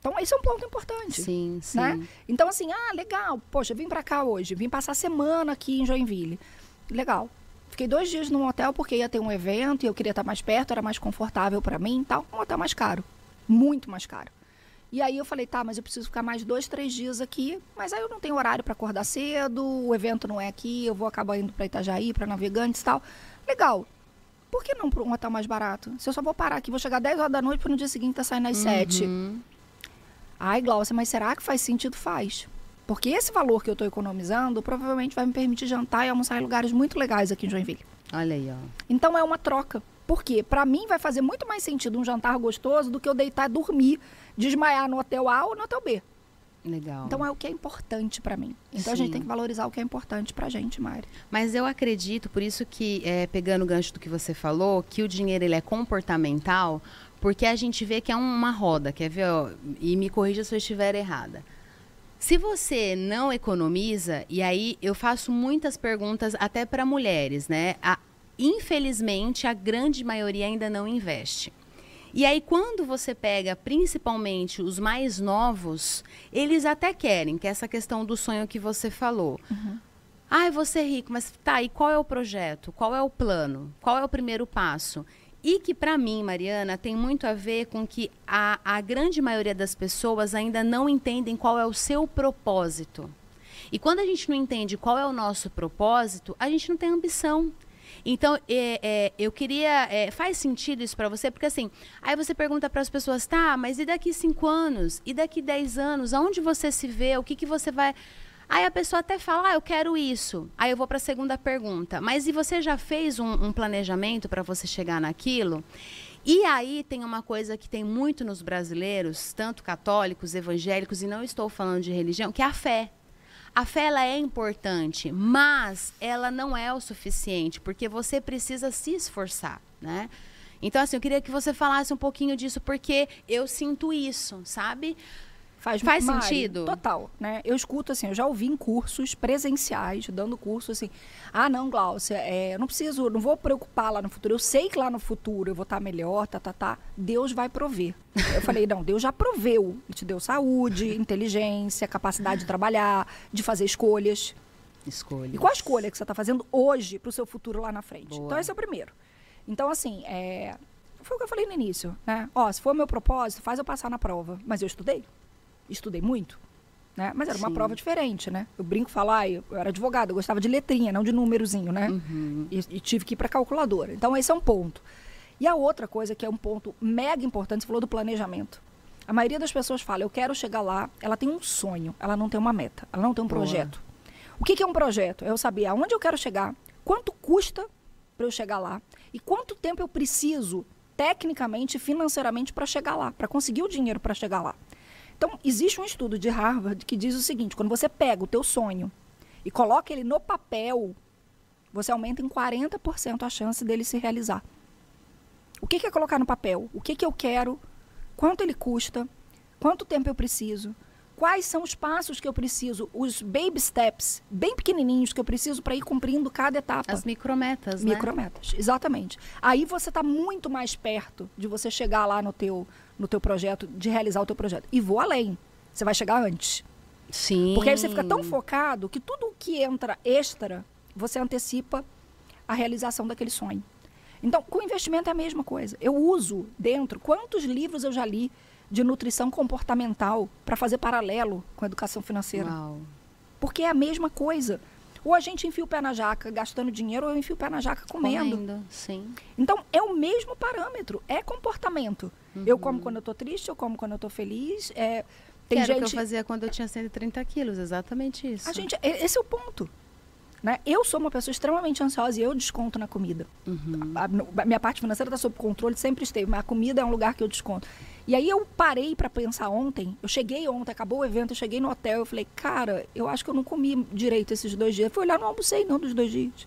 Então, esse é um ponto importante. Sim, sim. Né? Então, assim, ah, legal, poxa, vim pra cá hoje, vim passar a semana aqui em Joinville. Legal. Fiquei dois dias num hotel porque ia ter um evento e eu queria estar mais perto, era mais confortável pra mim e tal. Um hotel mais caro. Muito mais caro. E aí eu falei, tá, mas eu preciso ficar mais dois, três dias aqui. Mas aí eu não tenho horário pra acordar cedo, o evento não é aqui, eu vou acabar indo pra Itajaí, pra Navegantes e tal. Legal. Por que não pra um hotel mais barato? Se eu só vou parar aqui, vou chegar 10 horas da noite, para no dia seguinte tá saindo às 7. Uhum. Ai, Glaucia, mas será que faz sentido? Faz. Porque esse valor que eu estou economizando provavelmente vai me permitir jantar e almoçar em lugares muito legais aqui em Joinville. Olha aí, ó. Então é uma troca. Por quê? Para mim vai fazer muito mais sentido um jantar gostoso do que eu deitar e dormir, desmaiar no hotel A ou no hotel B. Legal. Então é o que é importante para mim. Então a gente Sim. tem que valorizar o que é importante pra gente, Mari. Mas eu acredito, por isso que, é, pegando o gancho do que você falou, que o dinheiro ele é comportamental, porque a gente vê que é uma roda, quer ver? ó, e me corrija se eu estiver errada. Se você não economiza, e aí eu faço muitas perguntas até para mulheres, né? A- infelizmente, a grande maioria ainda não investe. E aí, quando você pega principalmente os mais novos, eles até querem, que é essa questão do sonho que você falou. Ai, vou ser rico, mas tá, e qual é o projeto? Qual é o plano? Qual é o primeiro passo? E que, para mim, Mariana, tem muito a ver com que a, a grande maioria das pessoas ainda não entendem qual é o seu propósito. E quando a gente não entende qual é o nosso propósito, a gente não tem ambição. Então, é, é, eu queria. é, faz sentido isso para você? Porque assim, aí você pergunta para as pessoas, tá, mas e daqui cinco anos? E daqui dez anos? Aonde você se vê? O que, que você vai. Aí a pessoa até fala, ah, eu quero isso. Aí eu vou para a segunda pergunta. Mas e você já fez um, um planejamento para você chegar naquilo? E aí tem uma coisa que tem muito nos brasileiros, tanto católicos, evangélicos, e não estou falando de religião, que é a fé. A fé ela é importante, mas ela não é o suficiente, porque você precisa se esforçar, né? Então, assim, eu queria que você falasse um pouquinho disso, porque eu sinto isso, sabe? Faz, Faz Mari, sentido? Total, né? Eu escuto assim, eu já ouvi em cursos presenciais, dando curso assim, ah, não, Glaucia, é, eu não preciso, não vou preocupar lá no futuro, eu sei que lá no futuro eu vou estar melhor, tá, tá, tá, Deus vai prover. Eu falei, não, Deus já proveu, Ele te deu saúde, inteligência, capacidade de trabalhar, de fazer escolhas. Escolha. E qual a escolha que você está fazendo hoje para o seu futuro lá na frente? Boa. Então, esse é o primeiro. Então, assim, é, foi o que eu falei no início, né? Ó, se for o meu propósito, faz eu passar na prova. Mas eu estudei. Estudei muito. Né? Mas era uma Sim. prova diferente, né? Eu brinco falar, eu, eu era advogada, eu gostava de letrinha, não de númerozinho, né? Uhum. E, e tive que ir para calculadora. Então, esse é um ponto. E a outra coisa que é um ponto mega importante, você falou do planejamento. A maioria das pessoas fala, eu quero chegar lá, ela tem um sonho, ela não tem uma meta, ela não tem um Boa. projeto. O que, que é um projeto? É eu saber aonde eu quero chegar, quanto custa para eu chegar lá e quanto tempo eu preciso tecnicamente, financeiramente para chegar lá, para conseguir o dinheiro para chegar lá. Então, existe um estudo de Harvard que diz o seguinte: quando você pega o teu sonho e coloca ele no papel, você aumenta em 40% a chance dele se realizar. O que, que é colocar no papel? O que, que eu quero? Quanto ele custa? Quanto tempo eu preciso? Quais são os passos que eu preciso? Os baby steps, bem pequenininhos, que eu preciso para ir cumprindo cada etapa. As micrometas, né? Micrometas, exatamente. Aí você está muito mais perto de você chegar lá no teu, no teu projeto, de realizar o teu projeto. E vou além. Você vai chegar antes. Sim. Porque aí você fica tão focado que tudo o que entra extra, você antecipa a realização daquele sonho. Então, com investimento é a mesma coisa. Eu uso dentro, quantos livros eu já li de nutrição comportamental para fazer paralelo com a educação financeira? Uau. Porque é a mesma coisa. Ou a gente enfia o pé na jaca gastando dinheiro, ou eu enfio o pé na jaca comendo. Comendo, sim. Então, é o mesmo parâmetro, é comportamento. Eu como quando eu tô triste, eu como quando eu tô feliz. É, tem que gente. que eu fazia quando eu tinha 130 quilos, exatamente isso. A gente, e- esse é o ponto. Né? Eu sou uma pessoa extremamente ansiosa e eu desconto na comida. Uhum. A, no- a minha parte financeira está sob controle, sempre esteve, mas a comida é um lugar que eu desconto. E aí eu parei para pensar ontem, eu cheguei ontem, acabou o evento, eu cheguei no hotel, eu falei, cara, eu acho que eu não comi direito esses dois dias. Eu fui olhar, não almocei não dos dois dias.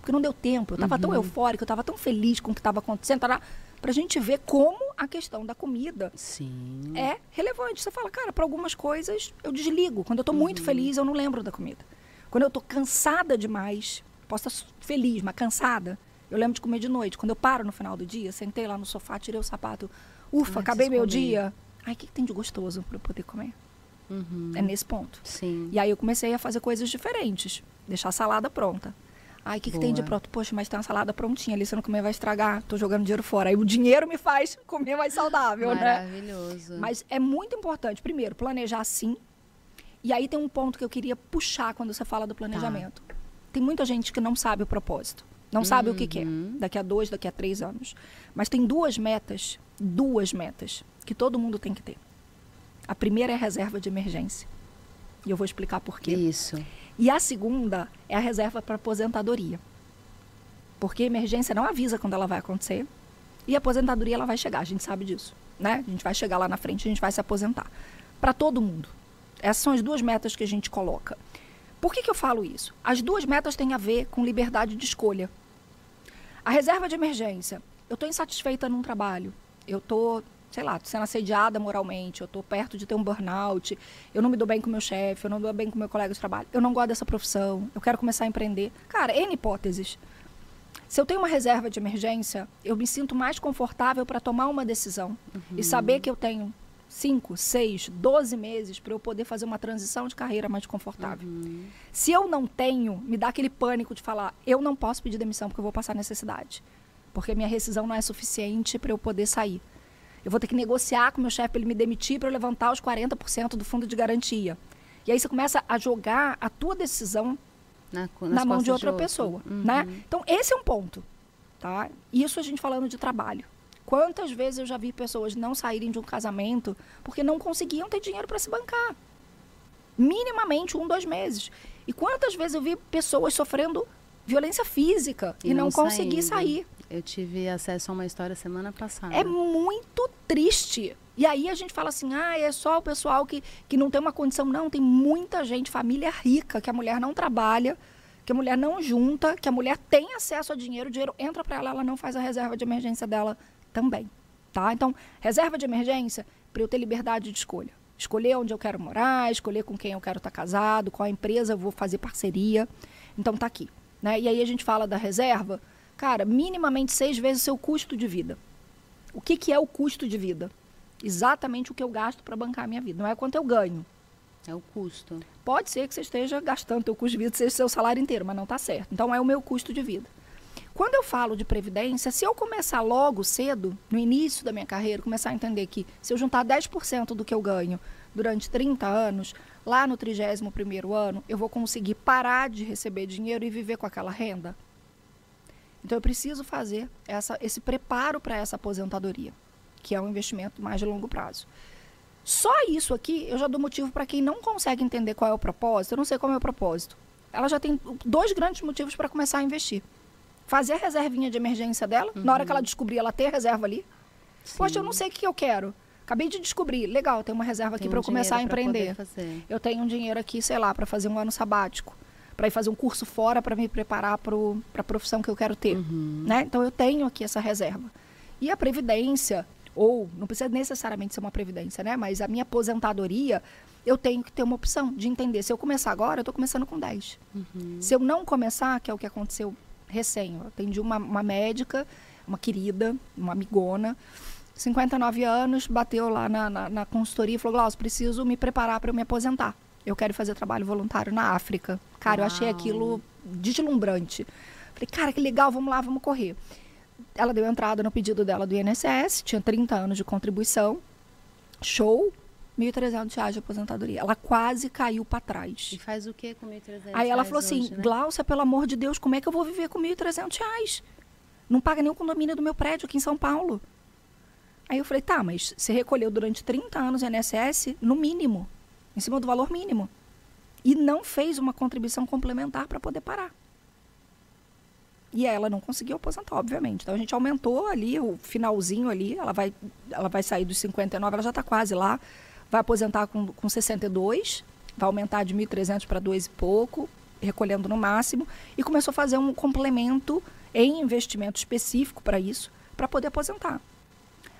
Porque não deu tempo, eu estava tão eufórica, eu estava tão feliz com o que estava acontecendo, para a gente ver como a questão da comida Sim. é relevante. Você fala, cara, para algumas coisas eu desligo. Quando eu estou muito feliz, eu não lembro da comida. Quando eu estou cansada demais, posso estar feliz, mas cansada, eu lembro de comer de noite. Quando eu paro no final do dia, sentei lá no sofá, tirei o sapato, ufa, Ai, acabei meu comer. dia. Ai, o que, que tem de gostoso para eu poder comer? Uhum. É nesse ponto. Sim. E aí eu comecei a fazer coisas diferentes. Deixar a salada pronta. Ai, o que, que tem de pronto? Poxa, mas tem uma salada prontinha ali, se eu não comer vai estragar. Tô jogando dinheiro fora. Aí o dinheiro me faz comer mais saudável, né? Maravilhoso. Mas é muito importante, primeiro, planejar sim. E aí tem um ponto que eu queria puxar quando você fala do planejamento. Tem muita gente que não sabe o propósito. Não sabe o que quer. Uhum. Daqui a dois, daqui a três anos. Mas tem duas metas, duas metas, que todo mundo tem que ter. A primeira é a reserva de emergência. E eu vou explicar por quê. Isso. E a segunda é a reserva para aposentadoria. Porque a emergência não avisa quando ela vai acontecer. E a aposentadoria ela vai chegar, a gente sabe disso. Né? A gente vai chegar lá na frente, a gente vai se aposentar. Para todo mundo. Essas são as duas metas que a gente coloca. Por que, que eu falo isso? As duas metas têm a ver com liberdade de escolha. A reserva de emergência. Eu estou insatisfeita num trabalho. Eu estou, sei lá, tô sendo assediada moralmente. Eu estou perto de ter um burnout. Eu não me dou bem com meu chefe. Eu não me dou bem com meu colega de trabalho. Eu não gosto dessa profissão. Eu quero começar a empreender. Cara, N hipóteses. Se eu tenho uma reserva de emergência, eu me sinto mais confortável para tomar uma decisão e saber que eu tenho 5, 6, 12 meses para eu poder fazer uma transição de carreira mais confortável. Se eu não tenho, me dá aquele pânico de falar, eu não posso pedir demissão porque eu vou passar necessidade. Porque minha rescisão não é suficiente para eu poder sair. Eu vou ter que negociar com o meu chefe para ele me demitir para eu levantar os 40% do fundo de garantia. E aí você começa a jogar a tua decisão Na, na mão de outra outro. pessoa, Uhum. né? Então esse é um ponto, tá? Isso a gente falando de trabalho. Quantas vezes eu já vi pessoas não saírem de um casamento porque não conseguiam ter dinheiro para se bancar? Minimamente um, dois meses. E quantas vezes eu vi pessoas sofrendo violência física e, E não, não conseguir sair? Eu tive acesso a uma história semana passada. É muito triste. E aí a gente fala assim, ah, é só o pessoal que, que não tem uma condição. Não, tem muita gente, família rica, que a mulher não trabalha, que a mulher não junta, que a mulher tem acesso a dinheiro, o dinheiro entra para ela, ela não faz a reserva de emergência dela também. Tá? Então, reserva de emergência para eu ter liberdade de escolha. Escolher onde eu quero morar, escolher com quem eu quero estar casado, qual empresa eu vou fazer parceria. Então tá aqui. Né? E aí a gente fala da reserva, cara, minimamente seis vezes o seu custo de vida. O que, que é o custo de vida? Exatamente o que eu gasto para bancar a minha vida. Não é quanto eu ganho. É o custo. Pode ser que você esteja gastando teu custo de vida, seja seu salário inteiro, mas não está certo. Então é o meu custo de vida. Quando eu falo de previdência, se eu começar logo cedo, no início da minha carreira, começar a entender que se eu juntar 10% do que eu ganho durante 30 anos, lá no 31º ano, eu vou conseguir parar de receber dinheiro e viver com aquela renda. Então eu preciso fazer essa, esse preparo para essa aposentadoria, que é um investimento mais de longo prazo. Só isso aqui eu já dou motivo para quem não consegue entender qual é o propósito. Eu não sei qual é o propósito. Ela já tem dois grandes motivos para começar a investir. fazer a reservinha de emergência dela. Na hora que ela descobrir, ela ter reserva ali. Poxa, eu não sei o que eu quero. Acabei de descobrir. Legal, tem uma reserva aqui Tem para um eu começar a empreender. Eu tenho um dinheiro aqui, sei lá, para fazer um ano sabático, para ir fazer um curso fora para me preparar para a profissão que eu quero ter, Uhum. né? Então eu tenho aqui essa reserva. E a previdência, ou não precisa necessariamente ser uma previdência, né? Mas a minha aposentadoria, eu tenho que ter uma opção de entender. Se eu começar agora, eu estou começando com 10. Uhum. Se eu não começar, que é o que aconteceu recém, eu atendi uma, uma médica, uma querida, uma amigona, 59 anos, bateu lá na, na, na consultoria e falou: Glaucio, preciso me preparar para eu me aposentar. Eu quero fazer trabalho voluntário na África. Cara, eu achei Uau. aquilo deslumbrante. Falei, cara, que legal, vamos lá, vamos correr. Ela deu entrada no pedido dela do INSS, tinha 30 anos de contribuição. Show, 1.300 reais de aposentadoria. Ela quase caiu para trás. E faz o que com 1.300 Aí ela falou assim, hoje, né? Glaucia, pelo amor de Deus, como é que eu vou viver com 1.300 reais? Não paga nem o condomínio do meu prédio aqui em São Paulo. Aí eu falei, tá, mas você recolheu durante 30 anos o INSS, no mínimo, em cima do valor mínimo. E não fez uma contribuição complementar para poder parar. E ela não conseguiu aposentar, obviamente. Então a gente aumentou ali o finalzinho ali, ela vai, ela vai sair dos 59, ela já está quase lá. Vai aposentar com, com 62, vai aumentar de 1.300 para 2 e pouco, recolhendo no máximo. E começou a fazer um complemento em investimento específico para isso, para poder aposentar.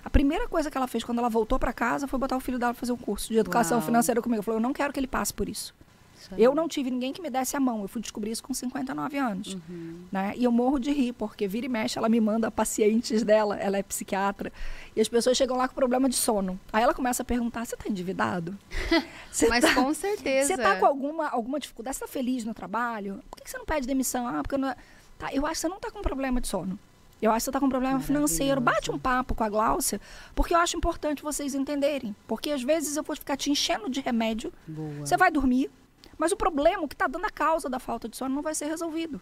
A primeira coisa que ela fez quando ela voltou para casa foi botar o filho dela para fazer um curso de educação Uau. financeira comigo. Ela falou, eu não quero que ele passe por isso. Isso. Eu não tive ninguém que me desse a mão. Eu fui descobrir isso com 59 anos. Uhum. Né? E eu morro de rir, porque vira e mexe, ela me manda pacientes dela, ela é psiquiatra, e as pessoas chegam lá com problema de sono. Aí ela começa a perguntar: você está endividado? Mas tá- com certeza. Você está com alguma, alguma dificuldade? Você está feliz no trabalho? Por que que você não pede demissão? Ah, porque eu não. Tá, eu acho que você não está com problema de sono. Eu acho que você está com problema financeiro. Bate um papo com a Gláucia, porque eu acho importante vocês entenderem. Porque às vezes eu vou ficar te enchendo de remédio, Boa. você vai dormir, mas o problema, o que está dando a causa da falta de sono, não vai ser resolvido.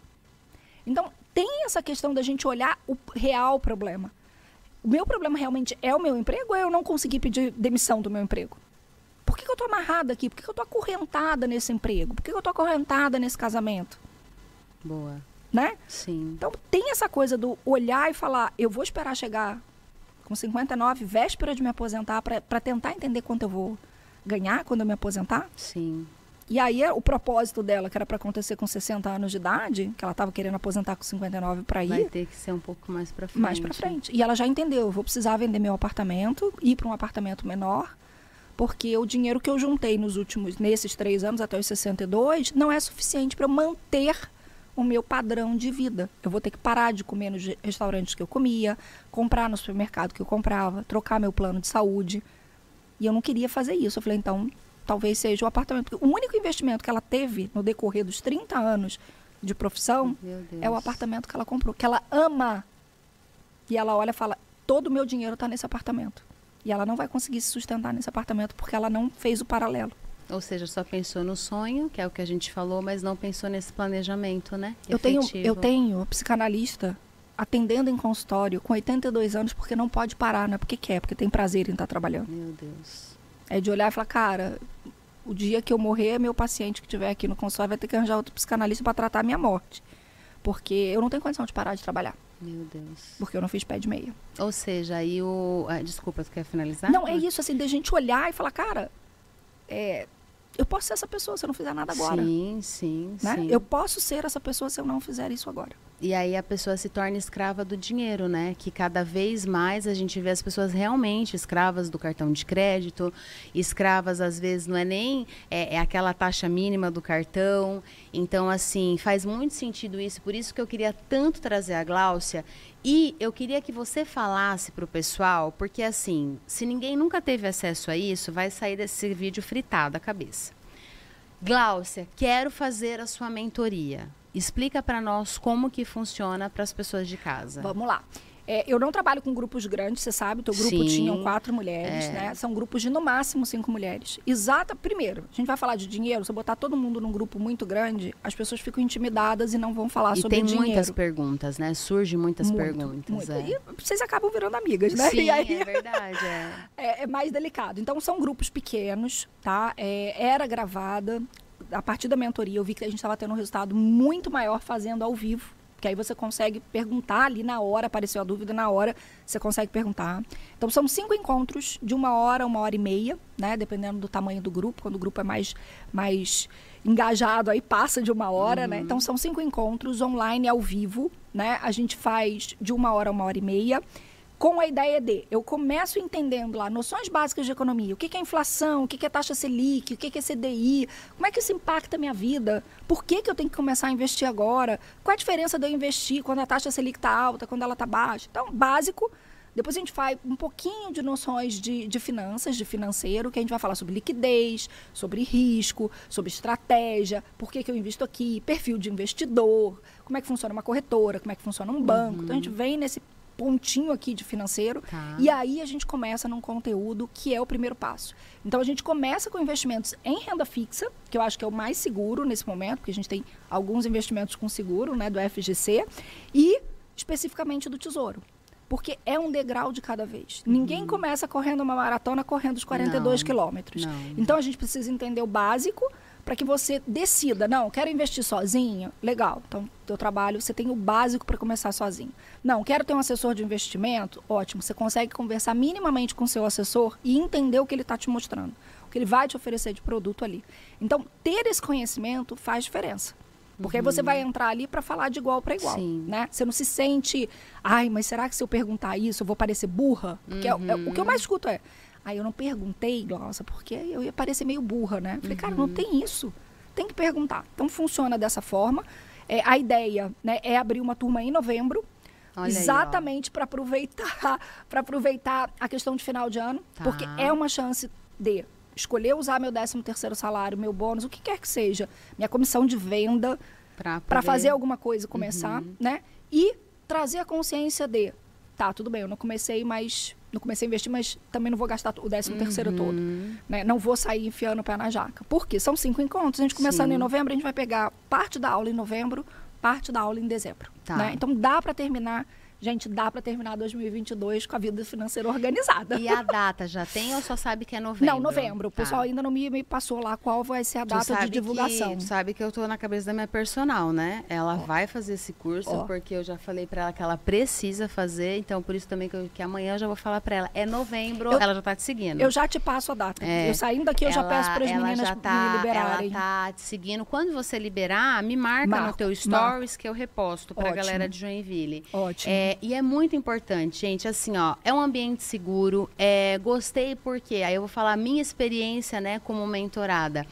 Então, tem essa questão da gente olhar o real problema. O meu problema realmente é o meu emprego ou eu não consegui pedir demissão do meu emprego? Por que, que eu estou amarrada aqui? Por que, que eu estou acorrentada nesse emprego? Por que, que eu estou acorrentada nesse casamento? Boa. Né? Sim. Então, tem essa coisa do olhar e falar, eu vou esperar chegar com 59, véspera de me aposentar, para tentar entender quanto eu vou ganhar quando eu me aposentar? Sim. E aí é o propósito dela, que era para acontecer com 60 anos de idade, que ela estava querendo aposentar com 59 para Vai ir ter que ser um pouco mais pra frente. mais para frente. E ela já entendeu, eu vou precisar vender meu apartamento, ir para um apartamento menor, porque o dinheiro que eu juntei nos últimos nesses três anos até os 62 não é suficiente para eu manter o meu padrão de vida. Eu vou ter que parar de comer nos restaurantes que eu comia, comprar no supermercado que eu comprava, trocar meu plano de saúde. E eu não queria fazer isso. Eu falei, então, talvez seja o apartamento. Porque o único investimento que ela teve no decorrer dos 30 anos de profissão é o apartamento que ela comprou, que ela ama. E ela olha e fala: todo o meu dinheiro está nesse apartamento. E ela não vai conseguir se sustentar nesse apartamento porque ela não fez o paralelo. Ou seja, só pensou no sonho, que é o que a gente falou, mas não pensou nesse planejamento, né? Eu tenho, eu tenho psicanalista atendendo em consultório com 82 anos porque não pode parar, não é porque quer, porque tem prazer em estar trabalhando. Meu Deus. É de olhar e falar, cara, o dia que eu morrer, meu paciente que estiver aqui no consultório vai ter que arranjar outro psicanalista para tratar a minha morte. Porque eu não tenho condição de parar de trabalhar, Meu Deus. porque eu não fiz pé de meia. Ou seja, aí o. ah, desculpa, tu quer finalizar? Não, é isso, assim, de a gente olhar e falar, cara, é, eu posso ser essa pessoa se eu não fizer nada agora. Sim, sim, né? sim. Eu posso ser essa pessoa se eu não fizer isso agora. E aí a pessoa se torna escrava do dinheiro, né? Que cada vez mais a gente vê as pessoas realmente escravas do cartão de crédito, escravas às vezes não é nem é, é aquela taxa mínima do cartão. Então assim faz muito sentido isso. Por isso que eu queria tanto trazer a Gláucia e eu queria que você falasse para o pessoal, porque assim, se ninguém nunca teve acesso a isso, vai sair desse vídeo fritado a cabeça. Gláucia, quero fazer a sua mentoria. Explica para nós como que funciona para as pessoas de casa. Vamos lá. É, eu não trabalho com grupos grandes, você sabe, teu grupo Sim, tinha quatro mulheres, é. né? São grupos de no máximo cinco mulheres. Exata, primeiro, a gente vai falar de dinheiro, se eu botar todo mundo num grupo muito grande, as pessoas ficam intimidadas e não vão falar e sobre tem dinheiro. muitas perguntas, né? Surgem muitas Muito, perguntas. muito. é. E vocês acabam virando amigas, né? Sim, e aí, é verdade. É. é, é mais delicado. Então, são grupos pequenos, tá? É, era gravada. A partir da mentoria, eu vi que a gente estava tendo um resultado muito maior fazendo ao vivo. Que aí você consegue perguntar ali na hora, apareceu a dúvida na hora, você consegue perguntar. Então são cinco encontros de uma hora, uma hora e meia, né? Dependendo do tamanho do grupo. Quando o grupo é mais, mais engajado, aí passa de uma hora, né? uhum. né? Então são cinco encontros online ao vivo, né? A gente faz de uma hora a uma hora e meia com a ideia de eu começo entendendo lá noções básicas de economia, o que é inflação, o que é taxa Selic, o que é CDI, como é que isso impacta a minha vida, por que, que eu tenho que começar a investir agora, qual é a diferença de eu investir quando a taxa Selic está alta, quando ela está baixa. Então, básico. Depois a gente faz um pouquinho de noções de, de finanças, de financeiro, que a gente vai falar sobre liquidez, sobre risco, sobre estratégia, por que, que eu invisto aqui, perfil de investidor, como é que funciona uma corretora, como é que funciona um banco. Uhum. Então a gente vem nesse pontinho aqui de financeiro. Tá. E aí a gente começa num conteúdo que é o primeiro passo. Então a gente começa com investimentos em renda fixa, que eu acho que é o mais seguro nesse momento, porque a gente tem alguns investimentos com seguro, né, do FGC, e especificamente do Tesouro. Porque é um degrau de cada vez. Uhum. Ninguém começa correndo uma maratona correndo os 42 não, quilômetros. Não. Então a gente precisa entender o básico para que você decida, não, quero investir sozinho, legal. Então, teu trabalho, você tem o básico para começar sozinho. Não, quero ter um assessor de investimento, ótimo. Você consegue conversar minimamente com seu assessor e entender o que ele está te mostrando, o que ele vai te oferecer de produto ali. Então, ter esse conhecimento faz diferença. Porque uhum. aí você vai uhum. entrar ali para falar de igual para igual, Sim. né? Você não se sente, ai, mas será que se eu perguntar isso eu vou parecer burra? Porque uhum. é, é, o que eu mais escuto é, Aí eu não perguntei, Glaucia, porque eu ia parecer meio burra, né? Falei, uhum. cara, não uhum. tem isso. Tem que perguntar. Então funciona dessa forma. É, a ideia né, é abrir uma turma em novembro. Olha exatamente para aproveitar para aproveitar a questão de final de ano, tá. porque é uma chance de escolher usar meu 13 terceiro salário, meu bônus, o que quer que seja, minha comissão de venda para poder... fazer alguma coisa começar, uhum. né? E trazer a consciência de, tá, tudo bem, eu não comecei, mas não comecei a investir, mas também não vou gastar o décimo uhum. terceiro todo. Né? Não vou sair enfiando o pé na jaca. Por quê? São cinco encontros. A gente começando Sim. em novembro, a gente vai pegar parte da aula em novembro, parte da aula em dezembro. Tá. Né? Então dá para terminar Gente, dá para terminar 2022 com a vida financeira organizada. E a data já tem ou só sabe que é novembro? Não, novembro. O tá. pessoal ainda não me, me, passou lá qual vai ser a data de divulgação. Que, sabe que eu tô na cabeça da minha personal, né? Ela oh. vai fazer esse curso oh. porque eu já falei para ela que ela precisa fazer, então por isso também que, eu, que amanhã eu já vou falar para ela. É novembro, eu, ela já tá te seguindo. Eu já te passo a data. É, eu saindo daqui eu ela, já peço para as meninas já tá, me liberarem. Ela tá te seguindo. Quando você liberar, me marca Marco, no teu stories Marco. que eu reposto para a galera de Joinville. Ótimo. É, e é muito importante gente. Assim, ó, é um ambiente seguro. É, gostei porque aí eu vou falar a minha experiência, né, como mentorada.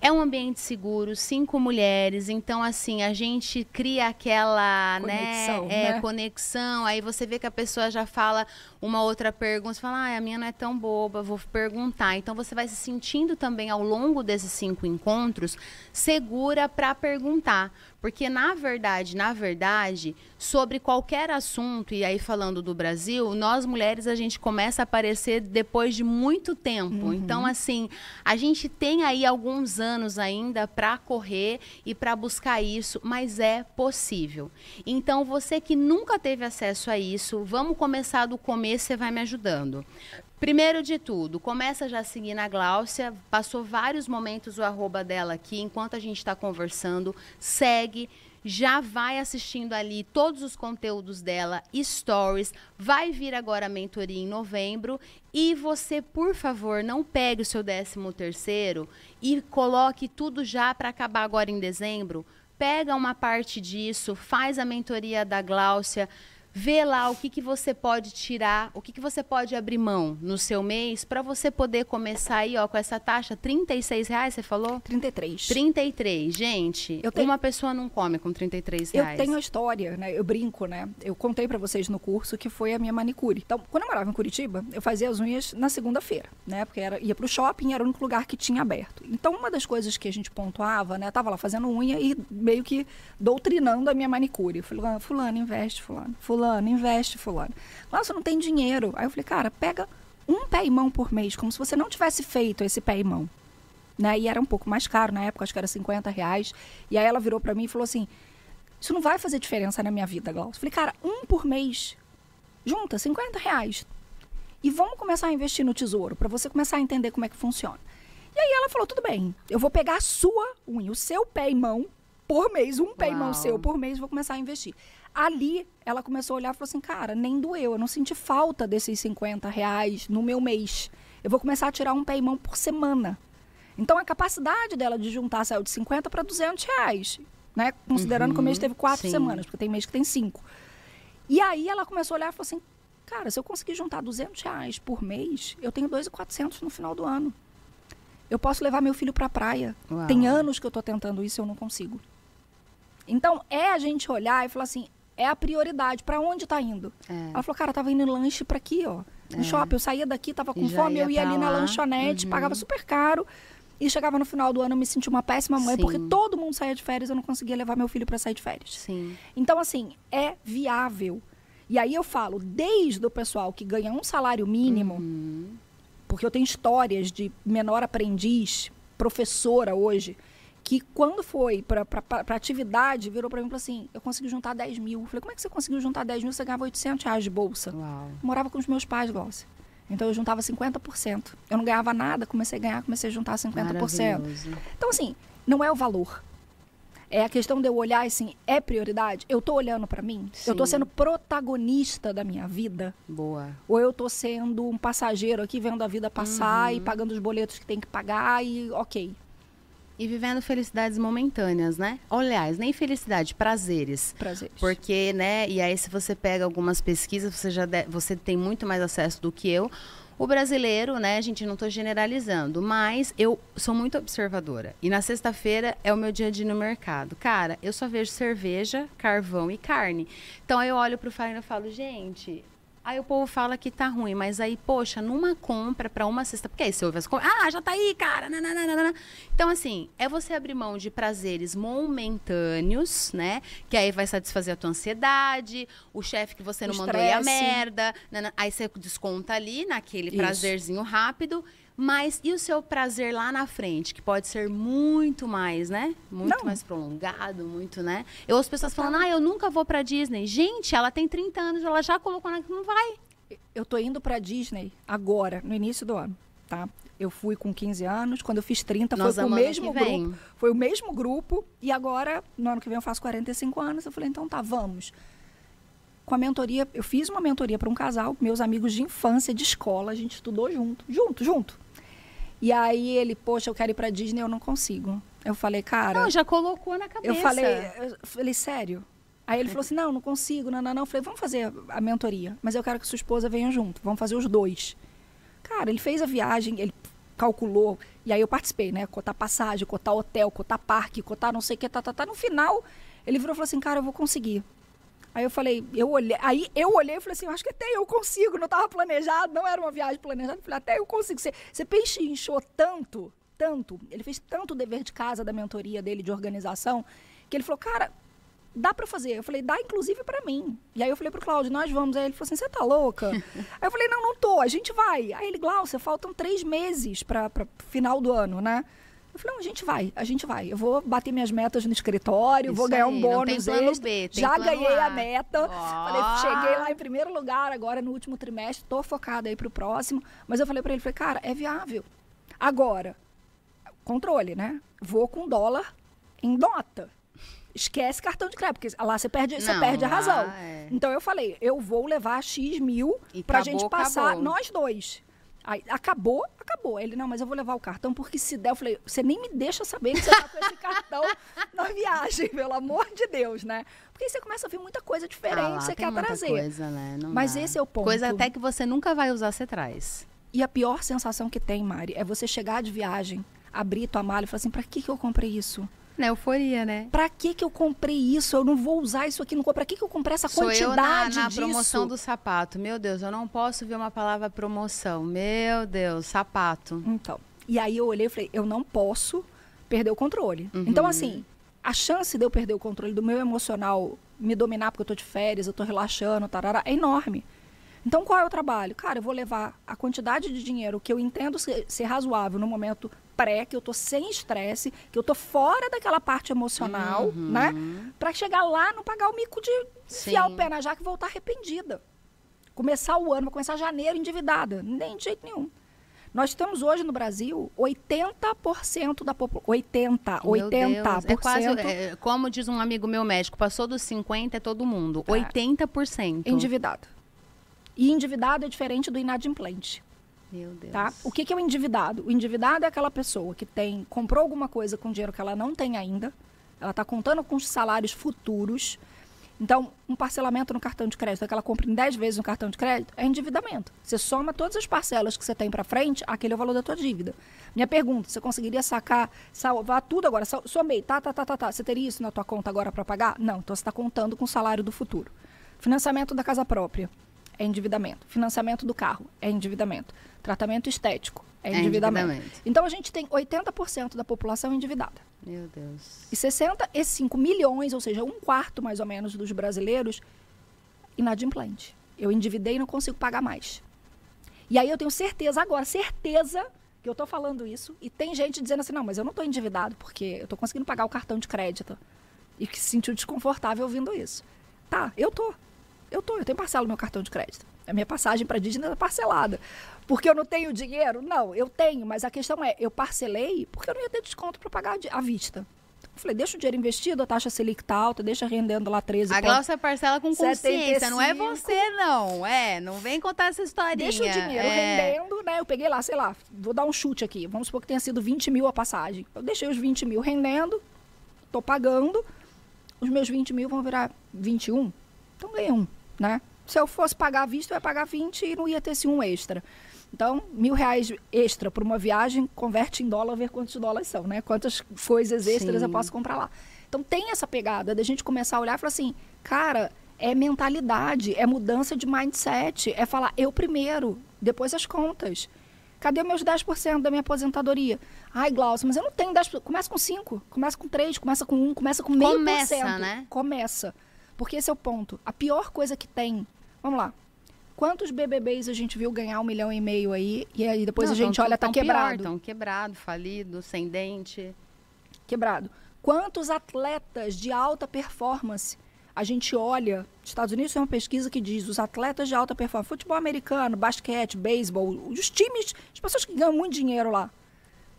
É um ambiente seguro, cinco mulheres, então assim, a gente cria aquela, né, conexão, né, é, né? conexão, aí você vê que a pessoa já fala uma outra pergunta, você fala, ah, a minha não é tão boba, vou perguntar. Então você vai se sentindo também ao longo desses cinco encontros segura para perguntar. Porque na verdade, na verdade, sobre qualquer assunto, e aí falando do Brasil, nós mulheres a gente começa a aparecer depois de muito tempo. Uhum. Então, assim, a gente tem aí alguns anos ainda para correr e para buscar isso, mas é possível. Então, você que nunca teve acesso a isso, vamos começar do começo, você vai me ajudando. Primeiro de tudo, começa já a seguir na Gláucia, passou vários momentos o arroba dela aqui, enquanto a gente está conversando, segue, já vai assistindo ali todos os conteúdos dela, stories, vai vir agora a mentoria em novembro. E você, por favor, não pegue o seu décimo terceiro e coloque tudo já para acabar agora em dezembro. Pega uma parte disso, faz a mentoria da Gláucia, vê lá o que, que você pode tirar, o que, que você pode abrir mão no seu mês para você poder começar aí, ó, com essa taxa, 36 reais, você falou? 33. 33, gente, eu tenho... uma pessoa não come com 33 reais. Eu tenho a história, né, eu brinco, né, eu contei para vocês no curso que foi a minha manicure. Então, quando eu morava em Curitiba, eu fazia as unhas na segunda-feira, né, porque era, ia pro shopping, era o único lugar que tinha aberto. Então, uma das coisas que a gente pontuava, né, tava lá fazendo unha e meio que doutrinando a minha manicure. Eu falei, ah, fulano, investe, fulano, fulano fulano, investe fulano. Nossa, não tem dinheiro. Aí eu falei, cara, pega um pé e mão por mês, como se você não tivesse feito esse pé e mão. Né? E era um pouco mais caro, na época acho que era 50 reais. E aí ela virou para mim e falou assim, isso não vai fazer diferença na minha vida, Glaucio. Eu falei, cara, um por mês, junta 50 reais. E vamos começar a investir no tesouro, para você começar a entender como é que funciona. E aí ela falou, tudo bem, eu vou pegar a sua unha, o seu pé e mão, por mês, um payment Uau. seu por mês, vou começar a investir. Ali, ela começou a olhar e falou assim, cara, nem doeu, eu não senti falta desses 50 reais no meu mês. Eu vou começar a tirar um payment por semana. Então, a capacidade dela de juntar saiu de 50 para 200 reais, né? Considerando que o mês teve quatro sim. semanas, porque tem mês que tem cinco. E aí, ela começou a olhar e falou assim, cara, se eu conseguir juntar 200 reais por mês, eu tenho 2.400 no final do ano. Eu posso levar meu filho para a praia. Uau. Tem anos que eu estou tentando isso e eu não consigo. Então, é a gente olhar e falar assim, é a prioridade, para onde está indo? É. Ela falou, cara, tava indo em lanche para aqui, ó, no shopping. Eu saía daqui, tava com já fome, ia eu ia ali na lá. lanchonete, Uhum. pagava super caro. E chegava no final do ano, eu me sentia uma péssima mãe, Sim. porque todo mundo saía de férias, eu não conseguia levar meu filho para sair de férias. Sim. Então, assim, é viável. E aí eu falo, desde o pessoal que ganha um salário mínimo, Uhum. porque eu tenho histórias de menor aprendiz, professora hoje, que quando foi para atividade, virou para mim e falou assim: eu consegui juntar 10 mil. Eu falei: como é que você conseguiu juntar 10 mil? Você ganhava 800 reais de bolsa. Uau. Eu morava com os meus pais, Glaucia. Então eu juntava 50%. Eu não ganhava nada, comecei a ganhar, comecei a juntar 50%. Maravilhoso. Então, assim, não é o valor. É a questão de eu olhar assim, é prioridade? Eu tô olhando para mim? Eu tô Sim. sendo protagonista da minha vida? Boa. Ou eu tô sendo um passageiro aqui vendo a vida passar Uhum. e pagando os boletos que tem que pagar e ok, E vivendo felicidades momentâneas, né? Aliás, nem felicidade, prazeres. prazeres. Porque, né, e aí se você pega algumas pesquisas, você já de- você tem muito mais acesso do que eu. O brasileiro, né, gente, não estou generalizando, mas eu sou muito observadora. E na sexta-feira é o meu dia de ir no mercado. Cara, eu só vejo cerveja, carvão e carne. Então eu olho pro Farina e falo, gente, Aí o povo fala que tá ruim, mas aí, poxa, numa compra para uma cesta, porque aí você ouve as compras, ah, já tá aí, cara, nananana. Então, assim, é você abrir mão de prazeres momentâneos, né? Que aí vai satisfazer a tua ansiedade, o chefe que você não O mandou ir a merda, nana- aí você desconta ali naquele Isso. prazerzinho rápido. Mas e o seu prazer lá na frente, que pode ser muito mais, né? Muito Não. mais prolongado, muito, né? Eu ouço pessoas falando, ah, eu nunca vou pra Disney. Gente, ela tem 30 anos, ela já colocou na... Não vai. Eu tô indo pra Disney agora, no início do ano, tá? Eu fui com 15 anos, quando eu fiz 30 Nós foi o mesmo que grupo. Foi o mesmo grupo e agora, no ano que vem eu faço 45 anos. Eu falei, então tá, vamos. Com a mentoria, eu fiz uma mentoria para um casal, meus amigos de infância, de escola, a gente estudou junto, junto, junto. E aí ele, poxa, eu quero ir pra Disney, eu não consigo. Eu falei, cara, Não, já colocou na cabeça. eu falei, eu falei, sério? Aí ele falou assim, não, não consigo, não, não, não. Eu falei, vamos fazer a mentoria, mas eu quero que sua esposa venha junto, vamos fazer os dois. Cara, ele fez a viagem, ele calculou, e aí eu participei, né? Cotar passagem, cotar hotel, cotar parque, cotar não sei o que, tá, tá, tá. No final, ele virou e falou assim, cara, eu vou conseguir. Aí eu falei, eu olhei, aí eu olhei e falei assim, acho que até eu consigo, não estava planejado, não era uma viagem planejada. Eu falei, até eu consigo. Você, você pechinchou tanto, tanto, ele fez tanto dever de casa da mentoria dele de organização, que ele falou, cara, dá pra fazer. Eu falei, dá inclusive pra mim. E aí eu falei pro Cláudio, nós vamos. Aí ele falou assim, você tá louca? aí eu falei, não, não tô, a gente vai. Aí ele, Glaucia, faltam três meses pra final do ano, né? Eu falei, não, a gente vai, a gente vai. Eu vou bater minhas metas no escritório, Isso vou ganhar um aí, não tem bônus plano extra. B, Já ganhei a A. meta. Ó. Falei, cheguei lá em primeiro lugar agora no último trimestre, tô focada aí pro próximo. Mas eu falei pra ele, falei, cara, é viável. Agora, controle, né? Vou com dólar em nota. Esquece cartão de crédito, porque lá você perde, você Não, perde a razão. é. Então eu falei, eu vou levar X mil E pra acabou, gente passar acabou. nós dois. Aí, acabou, acabou. Ele, não, mas eu vou levar o cartão, porque se der, eu falei, você nem me deixa saber que você tá com esse cartão na viagem, pelo amor de Deus, né? Porque aí você começa a ver muita coisa diferente, Ah lá, você quer trazer. Coisa, né? Mas dá. esse é o ponto. Coisa até que você nunca vai usar, você traz. E a pior sensação que tem, Mari, é você chegar de viagem, abrir tua mala e falar assim, pra que, que eu comprei isso? Na euforia, né? Pra que, que eu comprei isso? Eu não vou usar isso aqui. Não... Pra que, que eu comprei essa Sou quantidade eu na, na disso? promoção do sapato. Meu Deus, eu não posso ver uma palavra promoção. Meu Deus, sapato. Então, e aí eu olhei e falei, eu não posso perder o controle. Uhum. Então, assim, a chance de eu perder o controle do meu emocional, me dominar porque eu tô de férias, eu tô relaxando, tarará, é enorme. Então, qual é o trabalho? Cara, eu vou levar a quantidade de dinheiro que eu entendo ser, ser razoável no momento pré, que eu tô sem estresse, que eu tô fora daquela parte emocional, Uhum. né? Pra chegar lá, não pagar o mico de enfiar o pé na jaca e voltar arrependida. Começar o ano, vou começar janeiro endividada. Nem de jeito nenhum. Nós temos hoje no Brasil 80% da população. 80, meu 80%. Deus, é quase, é, como diz um amigo meu médico, passou dos 50 é todo mundo. É. 80%. Endividado. E endividado é diferente do inadimplente. Meu Deus. Tá? O que, que é o endividado? O endividado é aquela pessoa que tem comprou alguma coisa com dinheiro que ela não tem ainda, ela está contando com os salários futuros, então, um parcelamento no cartão de crédito, aquela compra em 10 vezes no cartão de crédito, é endividamento. Você soma todas as parcelas que você tem para frente, aquele é o valor da tua dívida. Minha pergunta, você conseguiria sacar, salvar tudo agora? Somei, tá, tá, tá, tá, tá. Você teria isso na tua conta agora para pagar? Não, então você está contando com o salário do futuro. Financiamento da casa própria é endividamento. Financiamento do carro é endividamento. Tratamento estético é endividamento. É endividamento. Então a gente tem 80% da população endividada. Meu Deus. E 65 milhões, ou seja, um quarto mais ou menos dos brasileiros, inadimplente. Eu endividei e não consigo pagar mais. E aí eu tenho certeza agora, certeza que eu estou falando isso, e tem gente dizendo assim, não, mas eu não estou endividado, porque eu estou conseguindo pagar o cartão de crédito. E que se sentiu desconfortável ouvindo isso. Tá, eu tô. Eu tô, eu tenho parcela no meu cartão de crédito. A minha passagem para Disney é parcelada. Porque eu não tenho dinheiro? Não, eu tenho, mas a questão é, eu parcelei porque eu não ia ter desconto para pagar à vista. Eu falei, deixa o dinheiro investido, a taxa Selic tá alta, deixa rendendo lá 13 A Glaucia parcela com consciência, 75. não é você não, é, não vem contar essa historinha. Deixa o dinheiro é. rendendo, né, eu peguei lá, sei lá, vou dar um chute aqui, vamos supor que tenha sido 20 mil a passagem. Eu deixei os 20 mil rendendo, tô pagando, os meus 20 mil vão virar 21, então ganhei um, né? Se eu fosse pagar à vista, eu ia pagar 20 e não ia ter esse um extra. Então, mil reais extra por uma viagem, converte em dólar, ver quantos dólares são, né? Quantas coisas extras Sim. eu posso comprar lá. Então, tem essa pegada da gente começar a olhar e falar assim, cara, é mentalidade, é mudança de mindset, é falar eu primeiro, depois as contas. Cadê meus 10% da minha aposentadoria? Ai, Glaucio, mas eu não tenho 10%. Começa com 5, começa com 3, começa com 1, começa com meio Começa, né? Começa. Porque esse é o ponto. A pior coisa que tem. Vamos lá. Quantos BBBs a gente viu ganhar um milhão e meio aí e aí depois Não, a gente tão, olha, tá quebrado. Estão quebrado, falido, sem dente. Quebrado. Quantos atletas de alta performance a gente olha? Estados Unidos tem uma pesquisa que diz os atletas de alta performance, futebol americano, basquete, beisebol, os times, as pessoas que ganham muito dinheiro lá.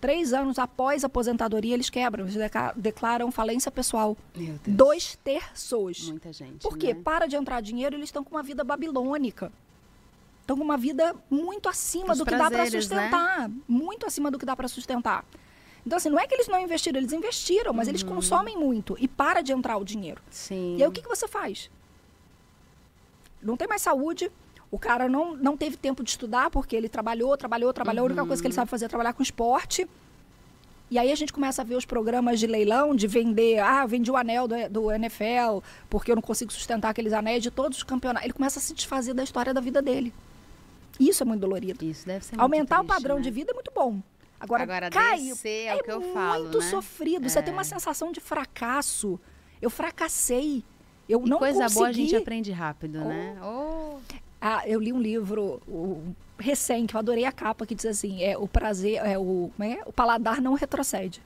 Três anos após a aposentadoria, eles quebram, eles declaram falência pessoal. Meu Deus. Dois terços. Muita gente. Por quê? Né? Para de entrar dinheiro, eles estão com uma vida babilônica estão com uma vida muito acima Os do que dá para né? sustentar. Né? Muito acima do que dá para sustentar. Então, assim, não é que eles não investiram, eles investiram, mas uhum. eles consomem muito e para de entrar o dinheiro. Sim. E aí o que, que você faz? Não tem mais saúde, o cara não, não teve tempo de estudar porque ele trabalhou, trabalhou, trabalhou. Uhum. A única coisa que ele uhum. sabe fazer é trabalhar com esporte. E aí a gente começa a ver os programas de leilão, de vender, ah, vendi o anel do, do NFL, porque eu não consigo sustentar aqueles anéis de todos os campeonatos. Ele começa a se desfazer da história da vida dele. Isso é muito dolorido. Isso deve ser Aumentar triste, o padrão né? de vida é muito bom. Agora, Agora cair é, é o que eu falo, muito né? sofrido. É. Você tem uma sensação de fracasso. Eu fracassei. Eu e não coisa consegui. boa a gente aprende rápido, né? oh. né? Oh. Ah, eu li um livro o, recém que eu adorei a capa que diz assim: é o prazer, é o, é? o paladar não retrocede.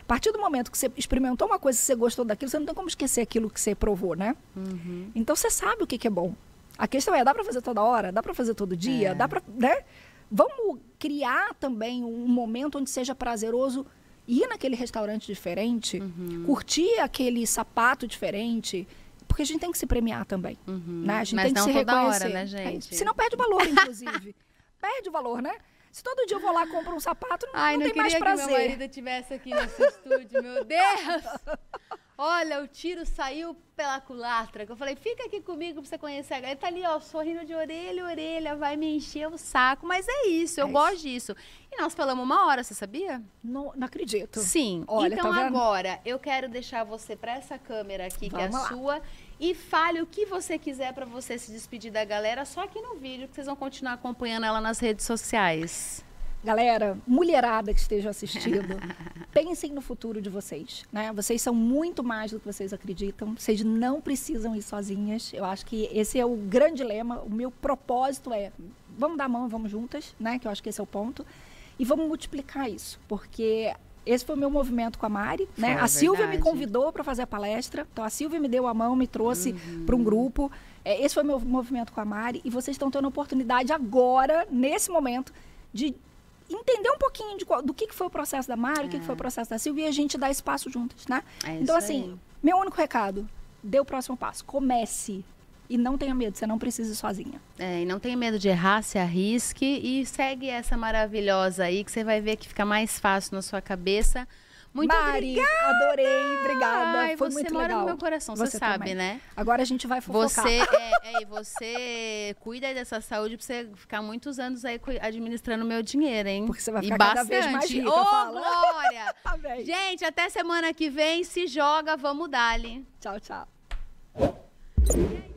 A partir do momento que você experimentou uma coisa e você gostou daquilo, você não tem como esquecer aquilo que você provou, né? Uhum. Então você sabe o que, que é bom. A questão é, dá para fazer toda hora? Dá para fazer todo dia? É. Dá para, né? Vamos criar também um momento onde seja prazeroso ir naquele restaurante diferente, uhum. curtir aquele sapato diferente, porque a gente tem que se premiar também, uhum. né? A gente Mas tem que se reconhecer. Hora, né, gente? Se não perde o valor, inclusive. perde o valor, né? Se todo dia eu vou lá e compro um sapato, não, Ai, não, não tem mais prazer. que meu marido estivesse aqui nesse estúdio, meu Deus! Olha, o tiro saiu pela culatra. Eu falei, fica aqui comigo pra você conhecer a galera. Ele tá ali, ó, sorrindo de orelha a orelha, vai me encher o saco. Mas é isso, eu é gosto isso. disso. E nós falamos uma hora, você sabia? Não, não acredito. Sim. Olha, então tá agora, eu quero deixar você para essa câmera aqui, Vamos que é a lá. sua e fale o que você quiser para você se despedir da galera, só aqui no vídeo, que vocês vão continuar acompanhando ela nas redes sociais. Galera, mulherada que esteja assistindo, pensem no futuro de vocês, né? Vocês são muito mais do que vocês acreditam. Vocês não precisam ir sozinhas. Eu acho que esse é o grande lema. O meu propósito é vamos dar a mão, vamos juntas, né? Que eu acho que esse é o ponto. E vamos multiplicar isso, porque esse foi o meu movimento com a Mari, né? a Silvia me convidou para fazer a palestra. Então a Silvia me deu a mão, me trouxe uhum. para um grupo. É, esse foi o meu movimento com a Mari e vocês estão tendo a oportunidade agora, nesse momento, de entender um pouquinho de qual, do que, que foi o processo da Mari, o que, que foi o processo da Silvia e a gente dar espaço juntas, né? É então, assim, aí. meu único recado, dê o próximo passo. Comece. E não tenha medo, você não precisa ir sozinha. É, e não tenha medo de errar, se arrisque e segue essa maravilhosa aí que você vai ver que fica mais fácil na sua cabeça. Muito Mari, obrigada! adorei, obrigada. Ai, Foi você muito mora legal. no meu coração, você, sabe, também. né? Agora a gente vai fofocar. Você, é, é, e você cuida dessa saúde pra você ficar muitos anos aí administrando meu dinheiro, hein? Porque você vai E ficar cada vez mais bastante. rica, Ô. Glória! Tá. Gente, até semana que vem. Se joga, vamos dali. Tchau, tchau. E?